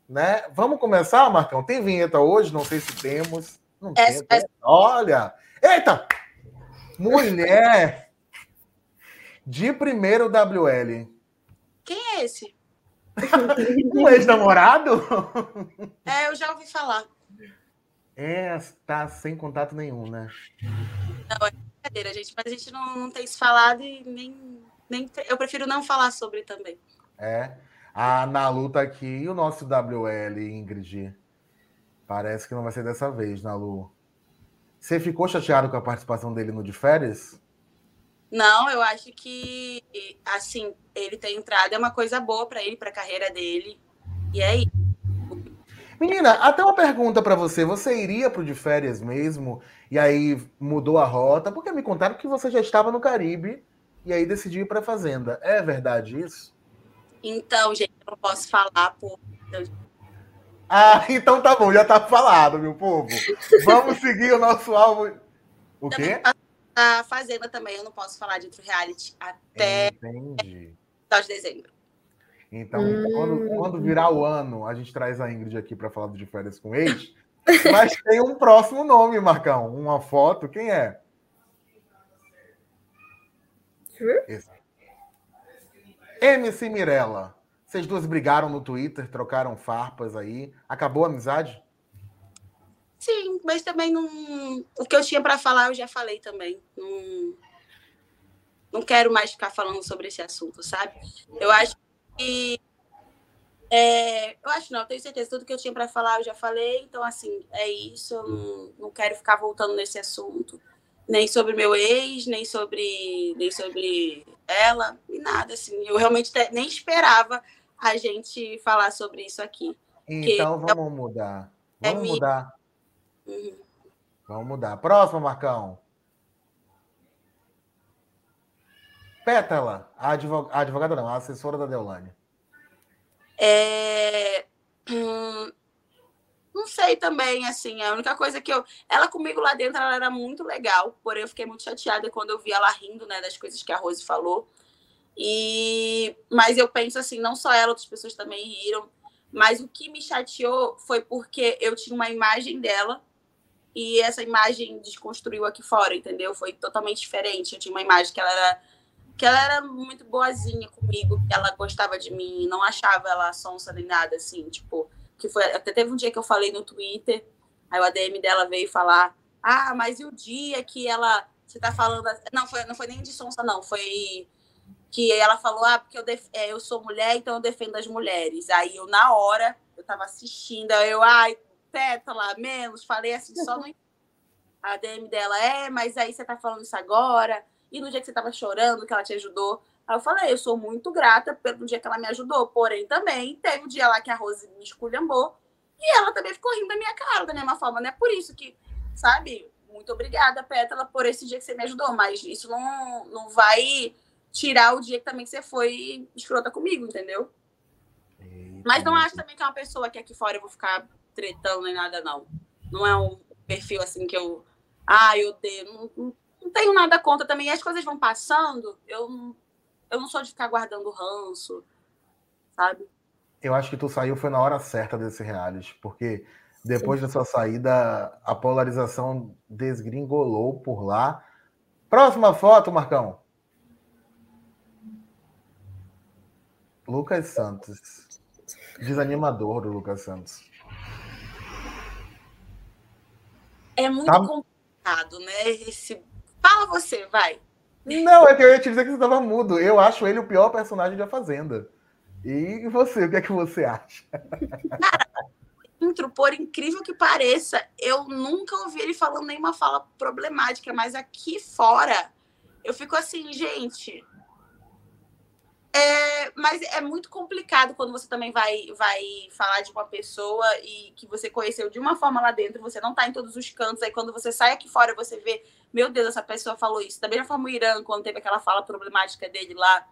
né? Vamos começar, Marcão? Tem vinheta hoje? Não sei se temos. Não essa, tem, essa... Olha! Eita! Mulher! De primeiro WL. Quem é esse? um ex-namorado? É, eu já ouvi falar. É, tá sem contato nenhum, né? Não, é brincadeira, gente. Mas a gente não, não tem se falado e nem, nem. Eu prefiro não falar sobre também. É. A Nalu tá aqui. E o nosso WL, Ingrid? Parece que não vai ser dessa vez, Nalu. Você ficou chateado com a participação dele no de férias? Não, eu acho que, assim, ele ter entrado é uma coisa boa para ele, para a carreira dele. E é isso. Menina, até uma pergunta para você. Você iria pro de férias mesmo? E aí mudou a rota? Porque me contaram que você já estava no Caribe e aí decidiu ir para Fazenda. É verdade isso? Então, gente, eu não posso falar por. Ah, então tá bom, já tá falado, meu povo. Vamos seguir o nosso alvo. O quê? a Fazenda também, eu não posso falar de outro reality até Entendi. de dezembro. Então, hum. quando, quando, virar o ano, a gente traz a Ingrid aqui para falar de férias com ex. Mas tem um próximo nome, Marcão. Uma foto, quem é? MC Mirella. Vocês duas brigaram no Twitter, trocaram farpas aí. Acabou a amizade? Sim, mas também não. O que eu tinha para falar, eu já falei também. Não, não quero mais ficar falando sobre esse assunto, sabe? Eu acho que. É, eu acho não, eu tenho certeza. Tudo que eu tinha para falar, eu já falei. Então, assim, é isso. Eu não, não quero ficar voltando nesse assunto. Nem sobre meu ex, nem sobre, nem sobre ela, e nada, assim. Eu realmente nem esperava a gente falar sobre isso aqui. Então, vamos mudar. É vamos é mudar. Uhum. Vamos mudar. Próximo, Marcão. Pétala, a, advog... advogada não, a assessora da Deolane. É... Hum... Não sei também, assim, a única coisa que eu... Ela comigo lá dentro, ela era muito legal, porém eu fiquei muito chateada quando eu vi ela rindo, né, das coisas que a Rose falou. E... Mas eu penso assim, não só ela, outras pessoas também riram, mas o que me chateou foi porque eu tinha uma imagem dela e essa imagem desconstruiu aqui fora, entendeu? Foi totalmente diferente. Eu tinha uma imagem que ela era que ela era muito boazinha comigo, que ela gostava de mim, não achava ela sonsa nem nada assim, tipo, que foi até teve um dia que eu falei no Twitter, aí o ADM dela veio falar: "Ah, mas e o dia que ela você tá falando, não foi não foi nem de sonsa não, foi que ela falou: "Ah, porque eu def... é, eu sou mulher, então eu defendo as mulheres". Aí eu na hora eu tava assistindo, eu, ai, pétala, menos, falei assim, só no. A DM dela é, mas aí você tá falando isso agora. E no dia que você tava chorando, que ela te ajudou. Aí eu falei, eu sou muito grata pelo dia que ela me ajudou. Porém, também teve um dia lá que a Rose me esculhambou. E ela também ficou rindo da minha cara, da mesma forma. Não é por isso que, sabe? Muito obrigada, Pétala, por esse dia que você me ajudou. Mas isso não, não vai tirar o dia que também você foi escrota comigo, entendeu? Eita, mas não acho também que é uma pessoa que aqui fora eu vou ficar tretando nem nada, não. Não é um perfil assim que eu. Ah, eu odeio. Não, não, não tenho nada contra também. As coisas vão passando, eu, eu não sou de ficar guardando ranço, sabe? Eu acho que tu saiu foi na hora certa desse reality, porque Depois Sim. da sua saída, a polarização desgringolou por lá. Próxima foto, Marcão. Lucas Santos. Desanimador o Lucas Santos. É muito tá... complicado, né? Esse... Fala você, vai. Não, é que eu ia te dizer que você estava mudo. Eu acho ele o pior personagem da Fazenda. E você, o que é que você acha? Cara, por incrível que pareça, eu nunca ouvi ele falando nenhuma fala problemática, mas aqui fora eu fico assim, gente, é, mas é muito complicado quando você também vai, vai falar de uma pessoa e que você conheceu de uma forma lá dentro, você não está em todos os cantos, aí quando você sai aqui fora, você vê, meu Deus, essa pessoa falou isso. Da mesma forma o Irã, quando teve aquela fala problemática dele lá,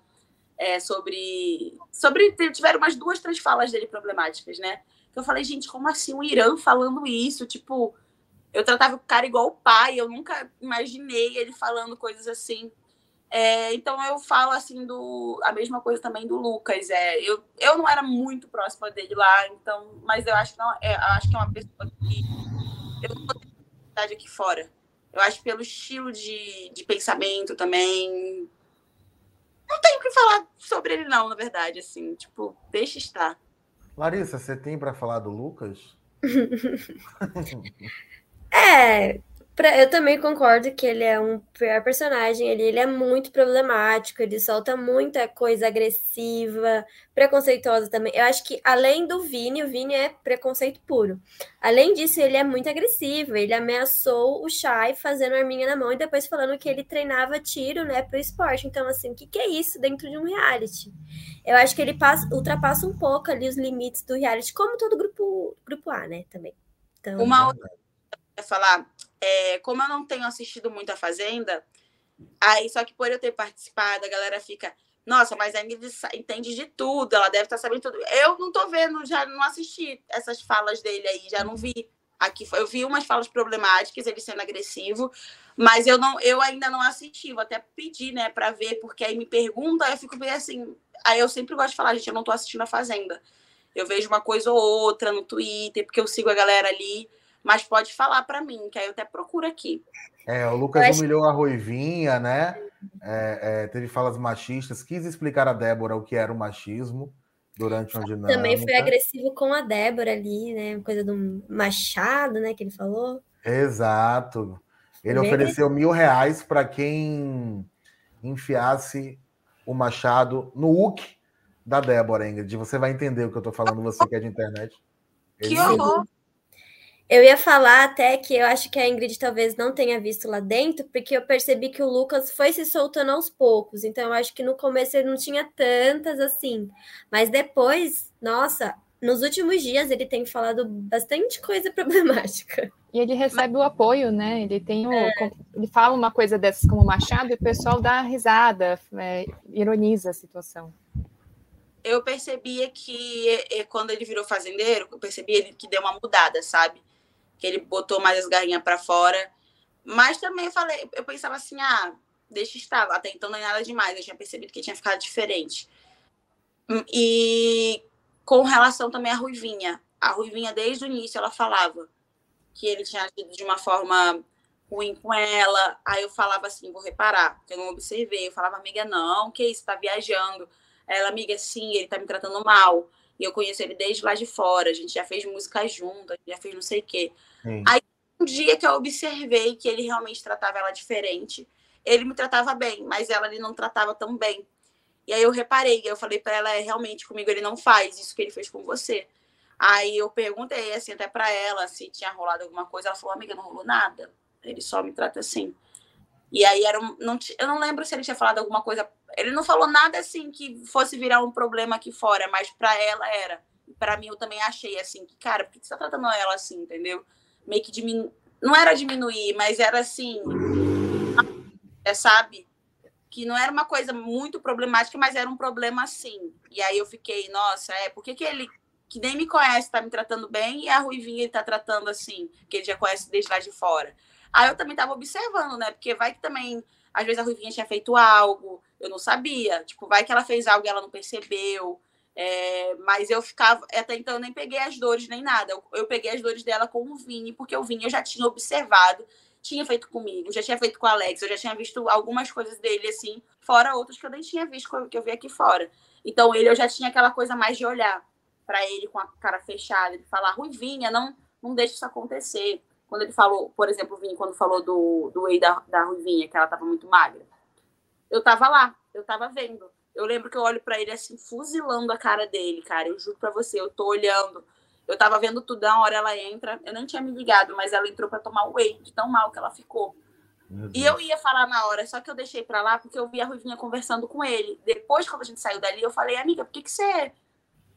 é, sobre. sobre Tiveram umas duas, três falas dele problemáticas, né? Eu falei, gente, como assim o Irã falando isso? Tipo, eu tratava o cara igual o pai, eu nunca imaginei ele falando coisas assim. É, então eu falo assim do a mesma coisa também do Lucas. É, eu, eu não era muito próxima dele lá, então, mas eu acho que não, é, acho que é uma pessoa que eu não vou ter aqui fora. Eu acho pelo estilo de, de pensamento também. Não tenho o que falar sobre ele, não, na verdade, assim, tipo, deixa estar. Larissa, você tem para falar do Lucas? é, Pra, eu também concordo que ele é um pior personagem, ele, ele é muito problemático, ele solta muita coisa agressiva, preconceituosa também. Eu acho que além do Vini, o Vini é preconceito puro. Além disso, ele é muito agressivo, ele ameaçou o Shai fazendo arminha na mão e depois falando que ele treinava tiro, né, pro esporte. Então, assim, o que, que é isso dentro de um reality? Eu acho que ele passa, ultrapassa um pouco ali os limites do reality, como todo grupo, grupo A, né, também. Então, Uma outra falar, é, como eu não tenho assistido muito a Fazenda, aí só que por eu ter participado, a galera fica, nossa, mas a Ingrid entende de tudo, ela deve estar tá sabendo tudo. Eu não tô vendo, já não assisti essas falas dele aí, já não vi. Aqui eu vi umas falas problemáticas, ele sendo agressivo, mas eu não, eu ainda não assisti, vou até pedir, né, para ver, porque aí me pergunta, eu fico bem assim, aí eu sempre gosto de falar, gente, eu não tô assistindo a Fazenda. Eu vejo uma coisa ou outra no Twitter, porque eu sigo a galera ali mas pode falar para mim, que aí eu até procuro aqui. É, o Lucas humilhou a Ruivinha, né? É, é, teve falas machistas, quis explicar a Débora o que era o machismo durante uma dinâmica. Também foi agressivo com a Débora ali, né? Coisa do machado, né? Que ele falou. Exato. Ele Bem ofereceu mil reais para quem enfiasse o machado no hook da Débora, Ingrid. Você vai entender o que eu tô falando, você que é de internet. Ele que horror! Eu ia falar até que eu acho que a Ingrid talvez não tenha visto lá dentro, porque eu percebi que o Lucas foi se soltando aos poucos. Então, eu acho que no começo ele não tinha tantas assim. Mas depois, nossa, nos últimos dias ele tem falado bastante coisa problemática. E ele recebe o apoio, né? Ele tem o, é. ele fala uma coisa dessas como Machado e o pessoal dá risada, é, ironiza a situação. Eu percebia que quando ele virou fazendeiro, eu percebi que deu uma mudada, sabe? Que ele botou mais as garrinhas para fora. Mas também eu falei, eu pensava assim, ah, deixa estar, até então não é nada demais, eu tinha percebido que tinha ficado diferente. E com relação também à Ruivinha, a Ruivinha desde o início ela falava que ele tinha agido de uma forma ruim com ela, aí eu falava assim, vou reparar, que eu não observei, eu falava, amiga, não, que isso, tá viajando. Ela, amiga, sim, ele tá me tratando mal. E eu conheço ele desde lá de fora, a gente já fez música junto, já fez não sei o quê. Sim. Aí, um dia que eu observei que ele realmente tratava ela diferente, ele me tratava bem, mas ela ele não tratava tão bem. E aí eu reparei, eu falei para ela, é, realmente comigo ele não faz isso que ele fez com você. Aí eu perguntei assim até para ela se tinha rolado alguma coisa, ela falou: "Amiga, não rolou nada. Ele só me trata assim". E aí era um, não, eu não lembro se ele tinha falado alguma coisa. Ele não falou nada assim que fosse virar um problema aqui fora, mas para ela era. Para mim eu também achei assim que, cara, por que você tá tratando ela assim, entendeu? Meio que diminuir. Não era diminuir, mas era assim. É, sabe? Que não era uma coisa muito problemática, mas era um problema assim. E aí eu fiquei, nossa, é, por que, que ele, que nem me conhece, tá me tratando bem e a Ruivinha ele tá tratando assim, que ele já conhece desde lá de fora? Aí eu também tava observando, né? Porque vai que também, às vezes a Ruivinha tinha feito algo, eu não sabia. Tipo, vai que ela fez algo e ela não percebeu. É, mas eu ficava, até então eu nem peguei as dores nem nada. Eu, eu, peguei as dores dela com o Vini, porque o Vini eu já tinha observado, tinha feito comigo, já tinha feito com o Alex, eu já tinha visto algumas coisas dele assim, fora outras que eu nem tinha visto que eu vi aqui fora. Então ele eu já tinha aquela coisa mais de olhar para ele com a cara fechada, de falar, Ruivinha, não, não deixa isso acontecer. Quando ele falou, por exemplo, o Vini, quando falou do, do whey da, da Ruivinha, que ela tava muito magra, eu tava lá, eu tava vendo. Eu lembro que eu olho para ele assim, fuzilando a cara dele, cara. Eu juro para você, eu tô olhando. Eu tava vendo tudo, na hora ela entra. Eu nem tinha me ligado, mas ela entrou para tomar o whey, de tão mal que ela ficou. E eu ia falar na hora, só que eu deixei para lá porque eu vi a Ruivinha conversando com ele. Depois, quando a gente saiu dali, eu falei, amiga, por que, que você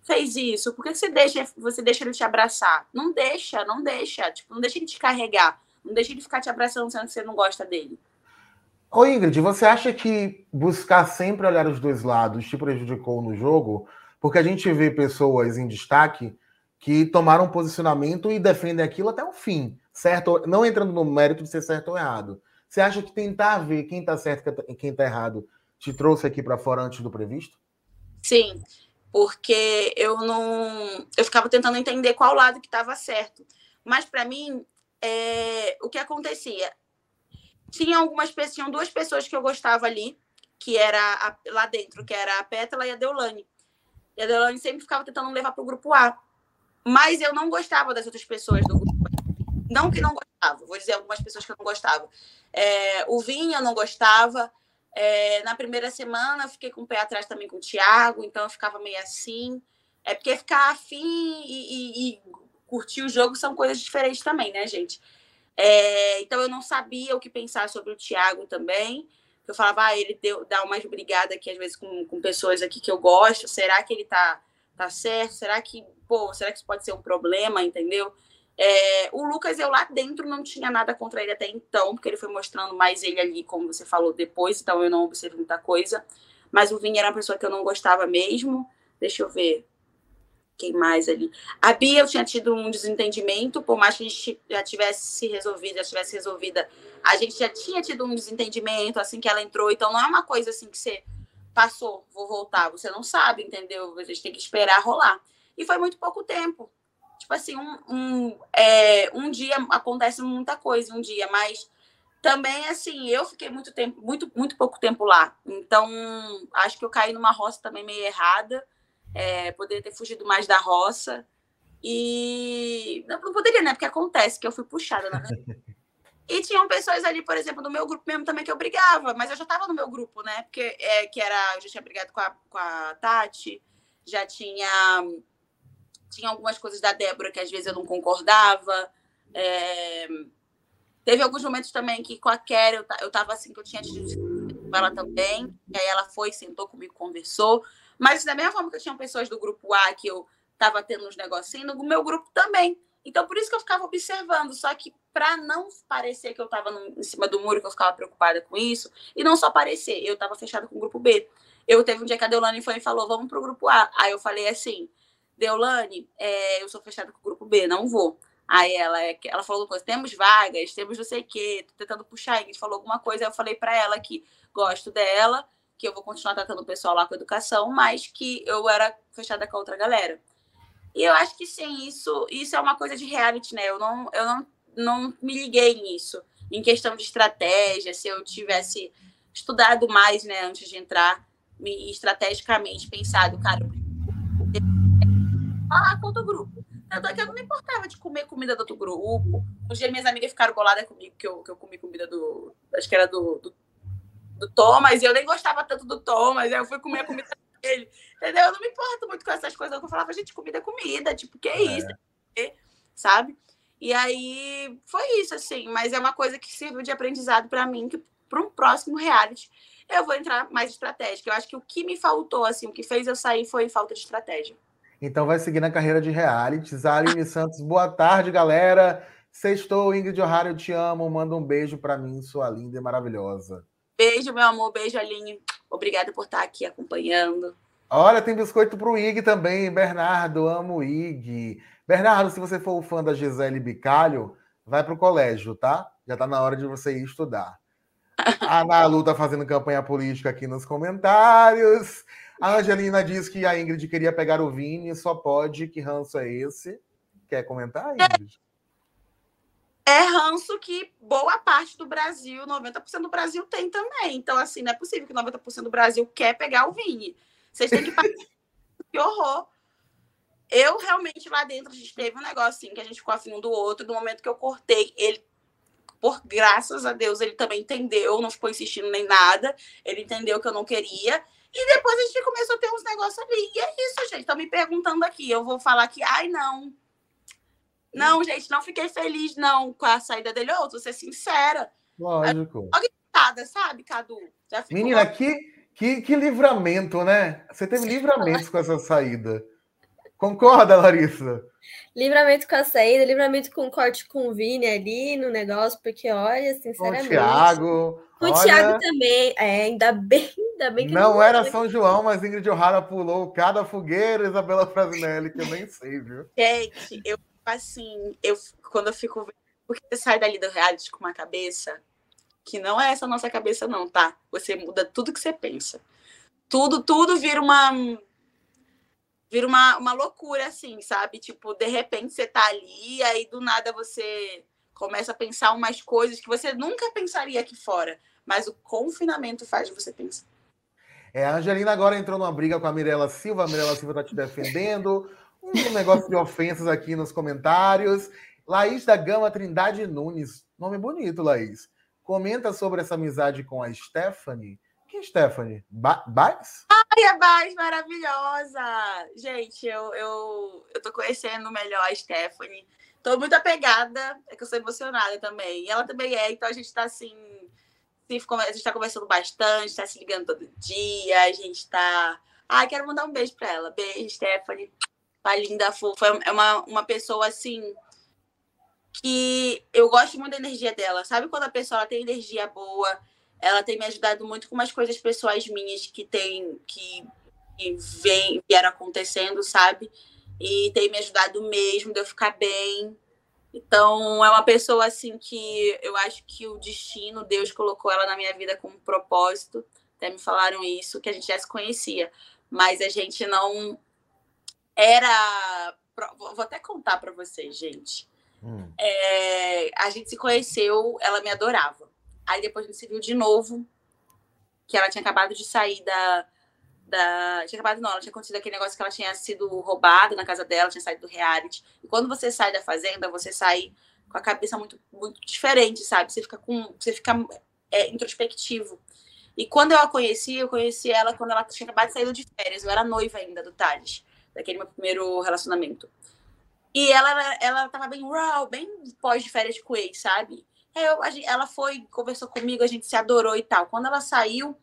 fez isso? Por que, que você deixa, você deixa ele te abraçar? Não deixa, não deixa. Tipo, não deixa ele te carregar. Não deixa ele ficar te abraçando sendo que você não gosta dele. Ô Ingrid, você acha que buscar sempre olhar os dois lados te prejudicou no jogo? Porque a gente vê pessoas em destaque que tomaram posicionamento e defendem aquilo até o fim, certo? Não entrando no mérito de ser certo ou errado. Você acha que tentar ver quem está certo e quem está errado te trouxe aqui para fora antes do previsto? Sim, porque eu não, eu ficava tentando entender qual lado que estava certo. Mas para mim, é... o que acontecia? Tinha algumas pessoas, tinham duas pessoas que eu gostava ali, que era a, lá dentro, que era a Pétala e a Deolane. E a Deolane sempre ficava tentando levar para o grupo A. Mas eu não gostava das outras pessoas do grupo A. Não que não gostava, vou dizer algumas pessoas que eu não gostava. É, o Vinha eu não gostava. É, na primeira semana eu fiquei com o pé atrás também com o Thiago, então eu ficava meio assim. É porque ficar afim e, e, e curtir o jogo são coisas diferentes também, né, gente? É, então eu não sabia o que pensar sobre o Thiago também. Eu falava, ah, ele deu, dá umas brigadas aqui, às vezes, com, com pessoas aqui que eu gosto. Será que ele tá, tá certo? Será que, pô, será que isso pode ser um problema, entendeu? É, o Lucas, eu lá dentro não tinha nada contra ele até então, porque ele foi mostrando mais ele ali, como você falou, depois, então eu não observei muita coisa. Mas o Vini era uma pessoa que eu não gostava mesmo. Deixa eu ver quem mais ali? A Bia, eu tinha tido um desentendimento, por mais que a gente já tivesse se resolvido, já tivesse resolvida, a gente já tinha tido um desentendimento assim que ela entrou, então não é uma coisa assim que você passou, vou voltar, você não sabe, entendeu? A gente tem que esperar rolar. E foi muito pouco tempo. Tipo assim, um, um, é, um dia acontece muita coisa, um dia, mas também assim, eu fiquei muito tempo, muito, muito pouco tempo lá. Então, acho que eu caí numa roça também meio errada é, poderia ter fugido mais da roça. E não, não, poderia, né? Porque acontece que eu fui puxada, né? E tinham pessoas ali, por exemplo, do meu grupo mesmo também que eu brigava, mas eu já estava no meu grupo, né? Porque é, que era, eu já tinha brigado com a, com a Tati, já tinha tinha algumas coisas da Débora que às vezes eu não concordava. É, teve alguns momentos também que com a Kerry eu, eu tava assim, que eu tinha ela também. E aí ela foi, sentou comigo, conversou. Mas da mesma forma que eu tinha pessoas do grupo A que eu estava tendo uns negocinhos, no meu grupo também. Então, por isso que eu ficava observando. Só que, para não parecer que eu estava em cima do muro, que eu ficava preocupada com isso, e não só parecer, eu estava fechada com o grupo B. Eu teve um dia que a Deolane foi e falou: vamos para o grupo A. Aí eu falei assim: Deolane, é, eu sou fechada com o grupo B, não vou. Aí ela, é ela falou coisa, temos vagas, temos não sei o quê, tô tentando puxar, a falou alguma coisa, aí eu falei para ela que gosto dela, que eu vou continuar tratando o pessoal lá com educação, mas que eu era fechada com a outra galera. E eu acho que sim, isso, isso é uma coisa de reality, né? Eu não, eu não, não me liguei nisso. Em questão de estratégia, se eu tivesse estudado mais, né, antes de entrar, me, estrategicamente pensado, cara, falar com outro grupo. Tanto é que eu não me importava de comer comida do outro grupo. Um dia minhas amigas ficaram boladas comigo, que eu, que eu comi comida do. Acho que era do, do do Thomas, e eu nem gostava tanto do Thomas, aí eu fui comer a comida dele. Entendeu? Eu não me importo muito com essas coisas. Eu falava, gente, comida é comida, tipo, que é isso? É. Sabe? E aí foi isso, assim, mas é uma coisa que serviu de aprendizado para mim, que para um próximo reality eu vou entrar mais estratégica. Eu acho que o que me faltou, assim, o que fez eu sair foi falta de estratégia. Então vai seguir na carreira de realities. Aline Santos, boa tarde, galera. Sextou, Ingrid O'Hara, eu te amo. Manda um beijo para mim, sua linda e maravilhosa. Beijo, meu amor. Beijo, Aline. Obrigada por estar aqui acompanhando. Olha, tem biscoito para o Ig também. Bernardo, amo o Ig. Bernardo, se você for fã da Gisele Bicalho, vai para o colégio, tá? Já está na hora de você ir estudar. A Nalu tá fazendo campanha política aqui nos comentários. A Angelina diz que a Ingrid queria pegar o Vini, só pode. Que ranço é esse? Quer comentar, Ingrid? É ranço que boa parte do Brasil, 90% do Brasil tem também. Então, assim, não é possível que 90% do Brasil quer pegar o Vini. Vocês têm que que horror. Eu realmente lá dentro a gente teve um negócio assim que a gente ficou afim um do outro. No momento que eu cortei, ele, por graças a Deus, ele também entendeu, não ficou insistindo nem nada. Ele entendeu que eu não queria. E depois a gente começou a ter uns negócios ali. E é isso, gente. Estão me perguntando aqui. Eu vou falar que, ai, não. Não, gente, não fiquei feliz, não, com a saída dele. Eu vou ser sincera. Lógico. Logo sabe, Cadu? Menina, que, que, que livramento, né? Você teve livramentos com essa saída. Concorda, Larissa? Livramento com a saída, livramento com o corte com o Vini ali no negócio, porque olha, sinceramente. Com o Thiago. Com o Thiago também. É, ainda bem, ainda bem que não. Não era São João, mas Ingrid O'Hara pulou cada fogueira, Isabela Frasinelli, que eu nem sei, viu? Gente, eu assim, eu quando eu fico porque você sai dali do reality com uma cabeça que não é essa nossa cabeça, não, tá? Você muda tudo que você pensa. Tudo, tudo vira uma vira uma, uma loucura, assim, sabe? Tipo, de repente você tá ali, aí do nada você começa a pensar umas coisas que você nunca pensaria aqui fora. Mas o confinamento faz você pensar. É, a Angelina agora entrou numa briga com a Mirella Silva. A Mirella Silva tá te defendendo. Um negócio de ofensas aqui nos comentários. Laís da Gama Trindade Nunes. Nome bonito, Laís. Comenta sobre essa amizade com a Stephanie. Quem é Stephanie? Ba? Ai, a Baez maravilhosa! Gente, eu, eu, eu tô conhecendo melhor a Stephanie. Tô muito apegada, é que eu sou emocionada também. E ela também é, então a gente tá assim. A gente tá conversando bastante, tá se ligando todo dia, a gente tá. Ai, quero mandar um beijo pra ela. Beijo, Stephanie. Tá linda, fofa. É uma, uma pessoa assim que eu gosto muito da energia dela. Sabe quando a pessoa tem energia boa? Ela tem me ajudado muito com umas coisas pessoais minhas que tem que, que vem, vieram acontecendo, sabe? E tem me ajudado mesmo de eu ficar bem. Então, é uma pessoa assim que eu acho que o destino, Deus colocou ela na minha vida com um propósito. Até me falaram isso, que a gente já se conhecia, mas a gente não era. Vou até contar para vocês, gente. Hum. É, a gente se conheceu, ela me adorava. Aí depois a gente se viu de novo, que ela tinha acabado de sair da. da tinha acabado, não, ela tinha acontecido aquele negócio que ela tinha sido roubada na casa dela, tinha saído do reality. E quando você sai da fazenda, você sai com a cabeça muito, muito diferente, sabe? Você fica com. Você fica é, introspectivo. E quando eu a conheci, eu conheci ela quando ela tinha acabado de sair de férias. Eu era noiva ainda do Thales, daquele meu primeiro relacionamento. E ela, ela tava bem raw, bem pós de férias com ex, sabe? Eu, gente, ela foi, conversou comigo, a gente se adorou e tal. Quando ela saiu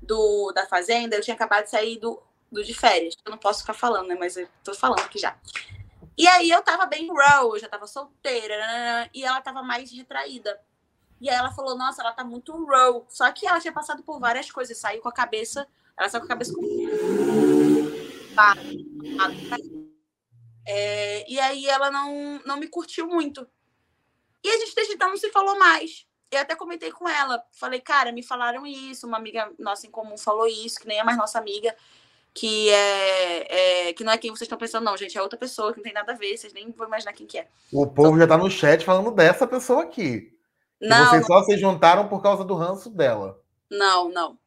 do, da fazenda, eu tinha acabado de sair do, do de férias. Eu não posso ficar falando, né? Mas eu tô falando aqui já. E aí eu tava bem raw, eu já tava solteira, né? e ela tava mais retraída. E aí ela falou, nossa, ela tá muito raw. Só que ela tinha passado por várias coisas, saiu com a cabeça, ela saiu com a cabeça com... Tá. É, e aí ela não, não me curtiu muito. E a gente desde então não se falou mais. Eu até comentei com ela, falei, cara, me falaram isso, uma amiga nossa em comum falou isso, que nem é mais nossa amiga, que é, é que não é quem vocês estão pensando, não, gente, é outra pessoa que não tem nada a ver, vocês nem vão imaginar quem que é. O povo então, já tá no chat falando dessa pessoa aqui. Não, vocês só se juntaram por causa do ranço dela. Não, não.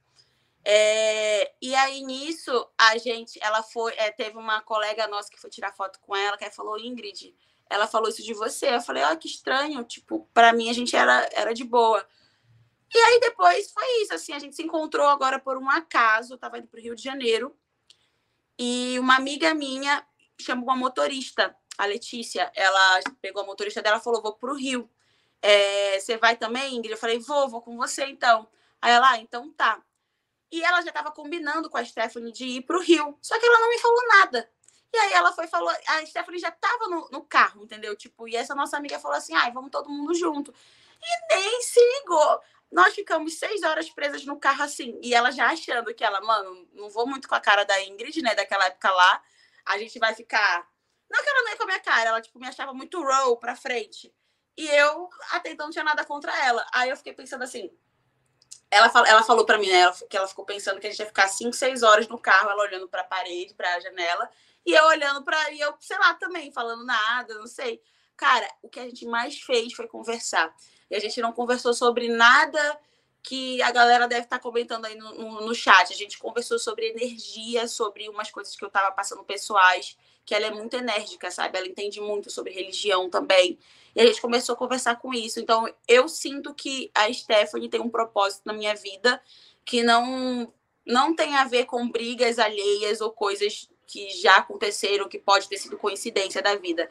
É, e aí nisso a gente, ela foi, é, teve uma colega nossa que foi tirar foto com ela, que falou Ingrid, ela falou isso de você. Eu falei, ó, oh, que estranho, tipo, para mim a gente era, era de boa. E aí depois foi isso, assim, a gente se encontrou agora por um acaso, eu tava indo pro Rio de Janeiro, e uma amiga minha chamou uma motorista, a Letícia, ela pegou a motorista dela e falou, vou pro Rio. É, você vai também, Ingrid? Eu falei, vou, vou com você então. Aí ela, ah, então tá. E ela já estava combinando com a Stephanie de ir para o Rio. Só que ela não me falou nada. E aí ela foi falou, a Stephanie já estava no, no, carro, entendeu? Tipo, e essa nossa amiga falou assim: ai, vamos todo mundo junto. E nem se ligou. Nós ficamos seis horas presas no carro assim. E ela já achando que ela, mano, não vou muito com a cara da Ingrid, né? Daquela época lá. A gente vai ficar. Não que ela não ia com a minha cara, ela, tipo, me achava muito roll pra frente. E eu até então não tinha nada contra ela. Aí eu fiquei pensando assim: ela, ela falou para mim, né, que ela ficou pensando que a gente ia ficar 5, 6 horas no carro, ela olhando para a parede, para a janela, e eu olhando para e eu, sei lá, também falando nada, não sei. Cara, o que a gente mais fez foi conversar. E a gente não conversou sobre nada que a galera deve estar tá comentando aí no, no, no, chat. A gente conversou sobre energia, sobre umas coisas que eu estava passando pessoais, que ela é muito enérgica, sabe? Ela entende muito sobre religião também. E a gente começou a conversar com isso. Então, eu sinto que a Stephanie tem um propósito na minha vida que não não tem a ver com brigas alheias ou coisas que já aconteceram, que pode ter sido coincidência da vida.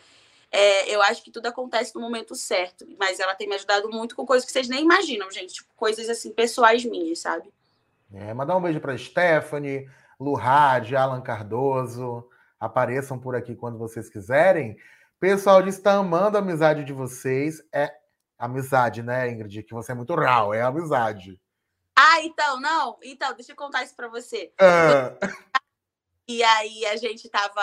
É, eu acho que tudo acontece no momento certo, mas ela tem me ajudado muito com coisas que vocês nem imaginam, gente. Tipo, coisas assim, pessoais minhas, sabe? É, mandar um beijo para Stephanie, Luhad, Alan Cardoso. Apareçam por aqui quando vocês quiserem. Pessoal diz está amando a amizade de vocês. É amizade, né, Ingrid? Que você é muito real, é amizade. Ah, então, não. Então, deixa eu contar isso para você. Ah. E aí a gente tava,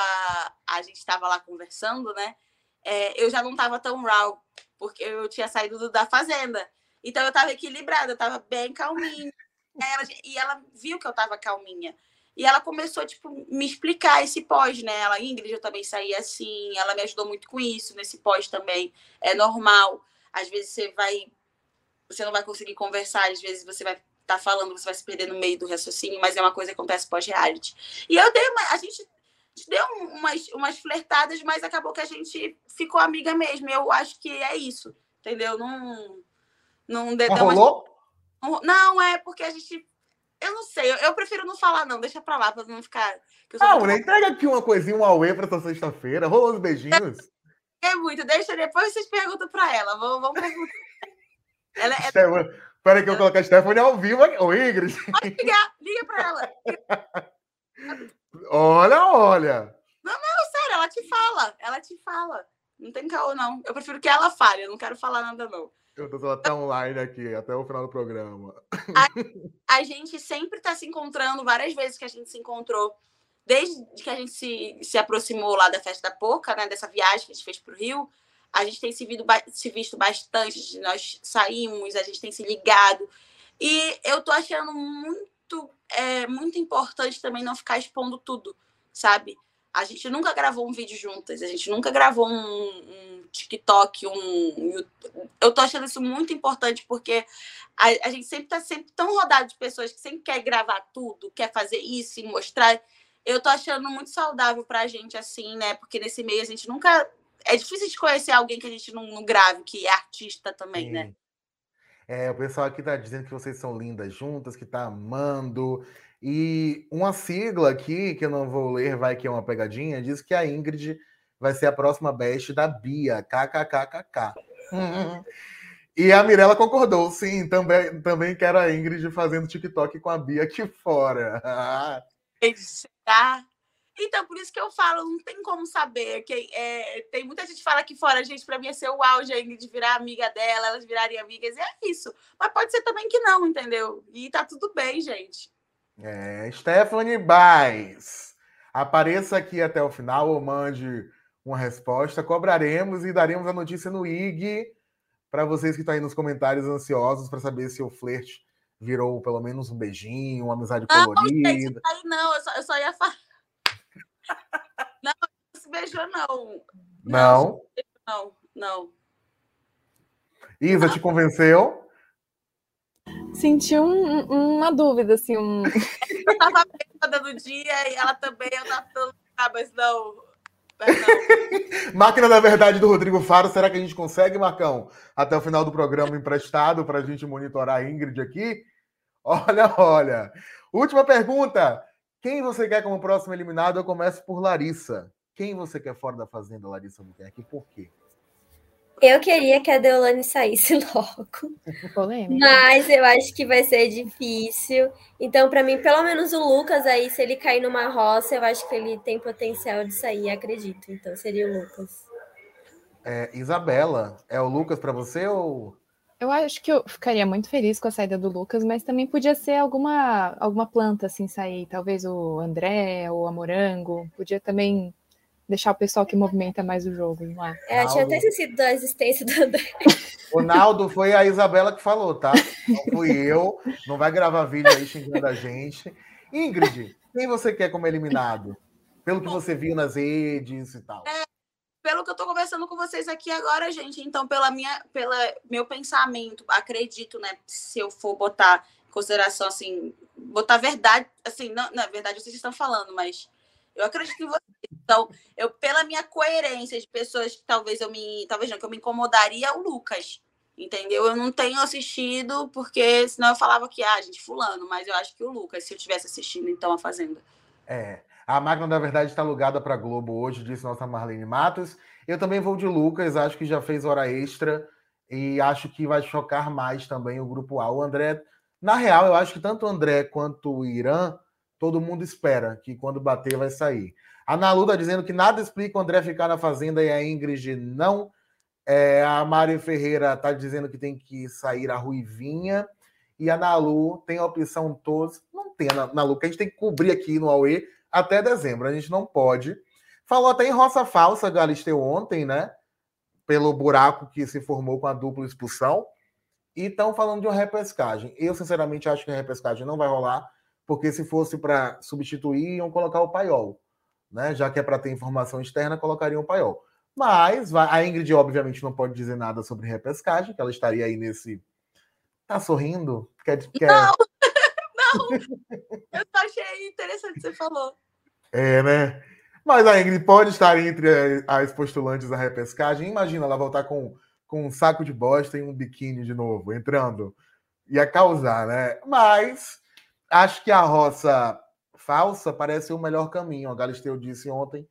a gente tava lá conversando, né? É, eu já não tava tão raw, porque eu tinha saído da fazenda. Então eu tava equilibrada, eu tava bem calminha. Ela, e ela viu que eu tava calminha. E ela começou, tipo, me explicar esse pós, né? Ela, Ingrid, eu também saí assim, ela me ajudou muito com isso, nesse pós também. É normal. Às vezes você vai. Você não vai conseguir conversar, às vezes você vai estar tá falando, você vai se perder no meio do raciocínio, mas é uma coisa que acontece pós-reality. E eu dei uma. A gente, deu umas, umas flertadas, mas acabou que a gente ficou amiga mesmo. Eu acho que é isso, entendeu? Não. Não, deu, não rolou? Umas... Não, é porque a gente eu não sei, eu, eu, prefiro não falar, não. Deixa pra lá, pra não ficar. Não, mulher, entrega aqui uma coisinha, um auê pra essa sexta-feira. Rolou os beijinhos. É, muito, deixa depois vocês perguntam pra ela. Vamos, vamos perguntar. Ela é... Peraí que eu colocar a Stephanie ao vivo aqui. Ô, Ingrid. Pode ligar, liga pra ela. olha, olha. Não, não, sério, ela te fala. Ela te fala. Não tem caô, não. Eu prefiro que ela fale, eu não quero falar nada, não. Eu tô até online aqui, até o final do programa. A, a gente sempre está se encontrando, várias vezes que a gente se encontrou, desde que a gente se, se aproximou lá da festa da Poca, né, dessa viagem que a gente fez para o Rio, a gente tem se, visto, se visto bastante, nós saímos, a gente tem se ligado. E eu tô achando muito, é, muito importante também não ficar expondo tudo, sabe? A gente nunca gravou um vídeo juntas, a gente nunca gravou um, um TikTok, um. Eu tô achando isso muito importante, porque a, a gente sempre tá sempre tão rodado de pessoas que sempre quer gravar tudo, quer fazer isso e mostrar. Eu tô achando muito saudável pra gente, assim, né? Porque nesse meio a gente nunca. É difícil de conhecer alguém que a gente não, não grave, que é artista também, né? Sim. né? É, o pessoal aqui tá dizendo que vocês são lindas juntas, que tá amando. E uma sigla aqui, que eu não vou ler, vai que é uma pegadinha, diz que a Ingrid vai ser a próxima best da Bia, kkkk. e a Mirella concordou, sim, também, também quero a Ingrid fazendo TikTok com a Bia aqui fora. Será? Então, por isso que eu falo, não tem como saber. Que, é, tem muita gente que fala aqui fora, gente, para mim é ser o auge a Ingrid virar amiga dela, elas virarem amigas, e é isso. Mas pode ser também que não, entendeu? E tá tudo bem, gente. É, Stephanie Baez, apareça aqui até o final ou mande uma resposta. Cobraremos e daremos a notícia no IG para vocês que estão aí nos comentários ansiosos para saber se o flerte virou pelo menos um beijinho, uma amizade não, colorida. Gente, aí não, eu só, eu só ia falar. não, não se beijou, não. Não? Não, não. Isa, te convenceu? Senti um, uma dúvida, assim. Um... Eu tava bêbada no dia e ela também, eu tava falando, ah, mas não. Máquina da Verdade do Rodrigo Faro, será que a gente consegue, Marcão, até o final do programa emprestado para a gente monitorar a Ingrid aqui? Olha, olha. Última pergunta. Quem você quer como próximo eliminado? Eu começo por Larissa. Quem você quer fora da Fazenda, Larissa Albuquerque? Por quê? Eu queria que a Deolane saísse logo. Polêmica. Mas eu acho que vai ser difícil. Então, para mim, pelo menos o Lucas aí, se ele cair numa roça, eu acho que ele tem potencial de sair, acredito. Então, seria o Lucas. É, Isabela, é o Lucas para você ou. Eu acho que eu ficaria muito feliz com a saída do Lucas, mas também podia ser alguma, alguma planta assim sair. Talvez o André ou a Morango. Podia também deixar o pessoal que movimenta mais o jogo, não é? É, eu tinha até esquecido da existência do André. O Naldo foi a Isabela que falou, tá? Não fui eu. Não vai gravar vídeo aí xingando a gente. Ingrid, quem você quer como eliminado? Pelo que você viu nas redes e tal. É, pelo que eu tô conversando com vocês aqui agora, gente, então, pela minha, pela meu pensamento, acredito, né? Se eu for botar em consideração, assim, botar verdade, assim, não, na verdade vocês estão falando, mas eu acredito em vocês. Então, eu, pela minha coerência de pessoas que talvez eu me. Talvez não, que eu me incomodaria, o Lucas. Entendeu? Eu não tenho assistido, porque senão eu falava que, ah, gente, fulano, mas eu acho que o Lucas, se eu tivesse assistindo, então, a Fazenda. É. A máquina, na verdade, está alugada para Globo hoje, disse nossa Marlene Matos. Eu também vou de Lucas, acho que já fez hora extra e acho que vai chocar mais também o grupo A. O André, na real, eu acho que tanto o André quanto o Irã, todo mundo espera que quando bater vai sair. A Nalu está dizendo que nada explica o André ficar na Fazenda e a Ingrid não. É, a Mari Ferreira está dizendo que tem que sair a Ruivinha. E a Nalu tem a opção todos. Não tem a Nalu, que a gente tem que cobrir aqui no Aue até dezembro. A gente não pode. Falou até em roça falsa, Galisteu, ontem, né? Pelo buraco que se formou com a dupla expulsão. E estão falando de uma repescagem. Eu, sinceramente, acho que a repescagem não vai rolar, porque se fosse para substituir, iam colocar o Paiol. Né? Já que é para ter informação externa, colocariam o Paiol. Mas a Ingrid, obviamente, não pode dizer nada sobre repescagem, que ela estaria aí nesse. Tá sorrindo? Quer, quer... Não! não! Eu só achei interessante o que você falou. É, né? Mas a Ingrid pode estar entre as postulantes da repescagem. Imagina ela voltar com, com um saco de bosta e um biquíni de novo, entrando. Ia causar, né? Mas acho que a roça falsa parece o melhor caminho. A Galisteu disse ontem.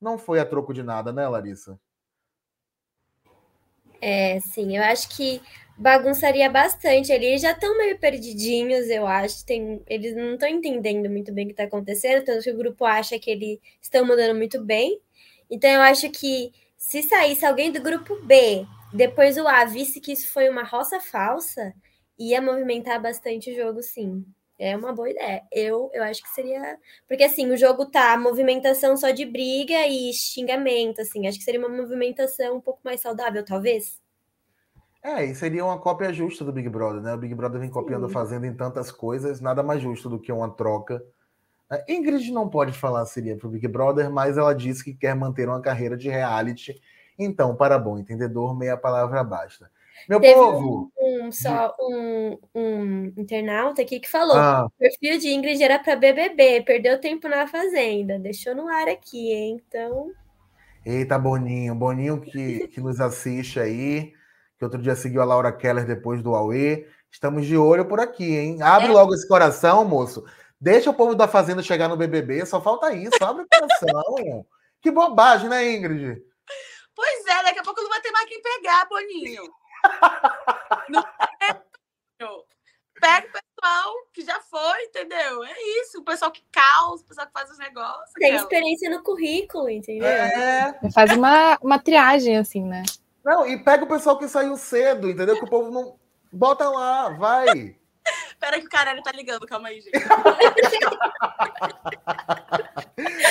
Não foi a troco de nada, né, Larissa? É, sim, eu acho que bagunçaria bastante ali. Eles já estão meio perdidinhos, eu acho. Tem, eles não estão entendendo muito bem o que está acontecendo, tanto que o grupo acha que eles estão mandando muito bem. Então eu acho que se saísse alguém do grupo B, depois o A visse que isso foi uma roça falsa, ia movimentar bastante o jogo, sim. É uma boa ideia. Eu, eu acho que seria. Porque assim, o jogo tá movimentação só de briga e xingamento, assim. Acho que seria uma movimentação um pouco mais saudável, talvez. É, e seria uma cópia justa do Big Brother, né? O Big Brother vem copiando, Sim. fazendo em tantas coisas, nada mais justo do que uma troca. A Ingrid não pode falar seria pro Big Brother, mas ela disse que quer manter uma carreira de reality. Então, para bom entendedor, meia palavra basta. Meu Teve povo! Um, só um, um internauta aqui que falou: ah. o perfil de Ingrid era para BBB, perdeu tempo na Fazenda, deixou no ar aqui, hein? Então. Eita, Boninho, Boninho que, que nos assiste aí, que outro dia seguiu a Laura Keller depois do Aue. Estamos de olho por aqui, hein? Abre é. logo esse coração, moço. Deixa o povo da Fazenda chegar no BBB, só falta isso, abre o coração. que bobagem, né, Ingrid? Pois é, daqui a pouco não vai ter mais quem pegar, Boninho. Não Pega o pessoal que já foi, entendeu? É isso, o pessoal que causa, o pessoal que faz os negócios. Tem aquela. experiência no currículo, entendeu? É. Faz uma, uma triagem, assim, né? Não, e pega o pessoal que saiu cedo, entendeu? Que o povo não. Bota lá, vai. Pera que o caralho tá ligando, calma aí, gente.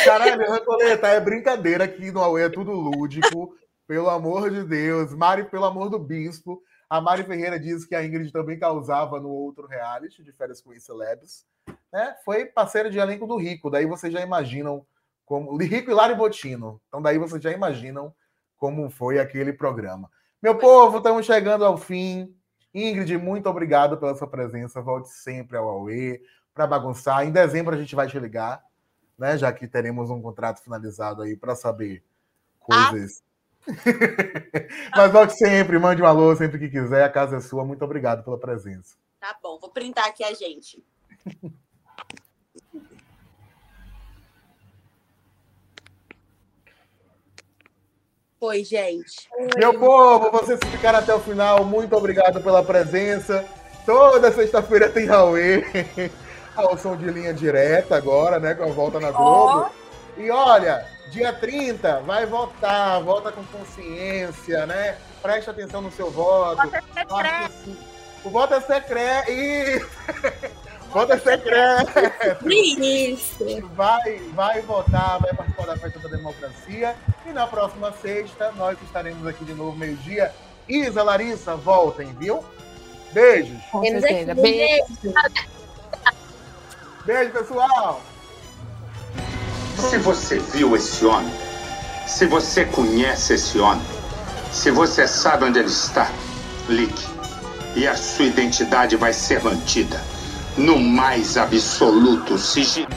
Caralho, Recoleta, é brincadeira aqui no Aue, é tudo lúdico. Pelo amor de Deus. Mari, pelo amor do bispo. A Mari Ferreira diz que a Ingrid também causava no outro reality, de férias com Celebs. Né? Foi parceira de elenco do Rico. Daí vocês já imaginam como. Rico e Lari Botino. Então, daí vocês já imaginam como foi aquele programa. Meu povo, estamos chegando ao fim. Ingrid, muito obrigado pela sua presença. Volte sempre ao Aue para bagunçar. Em dezembro a gente vai te ligar, né? Já que teremos um contrato finalizado aí para saber coisas. Ah Mas volte sempre, mande um alô sempre que quiser, a casa é sua. Muito obrigado pela presença. Tá bom, vou printar aqui a gente. Oi, gente. Meu povo, vocês ficaram até o final, muito obrigado pela presença. Toda sexta-feira tem Raul. Ao som de linha direta agora, né? Com a volta na Globo. Oh. E olha, Dia 30, vai votar, vota com consciência, né? Preste atenção no seu voto. O voto é secreto. O voto é secreto. E... Voto é secreto. Isso. Vai, vai votar, vai participar da festa da democracia. E na próxima sexta, nós estaremos aqui de novo, meio-dia. Isa, Larissa, voltem, viu? Beijos. Com certeza. beijo. Beijo, pessoal. Se você viu esse homem, se você conhece esse homem, se você sabe onde ele está, ligue. E a sua identidade vai ser mantida no mais absoluto sigilo.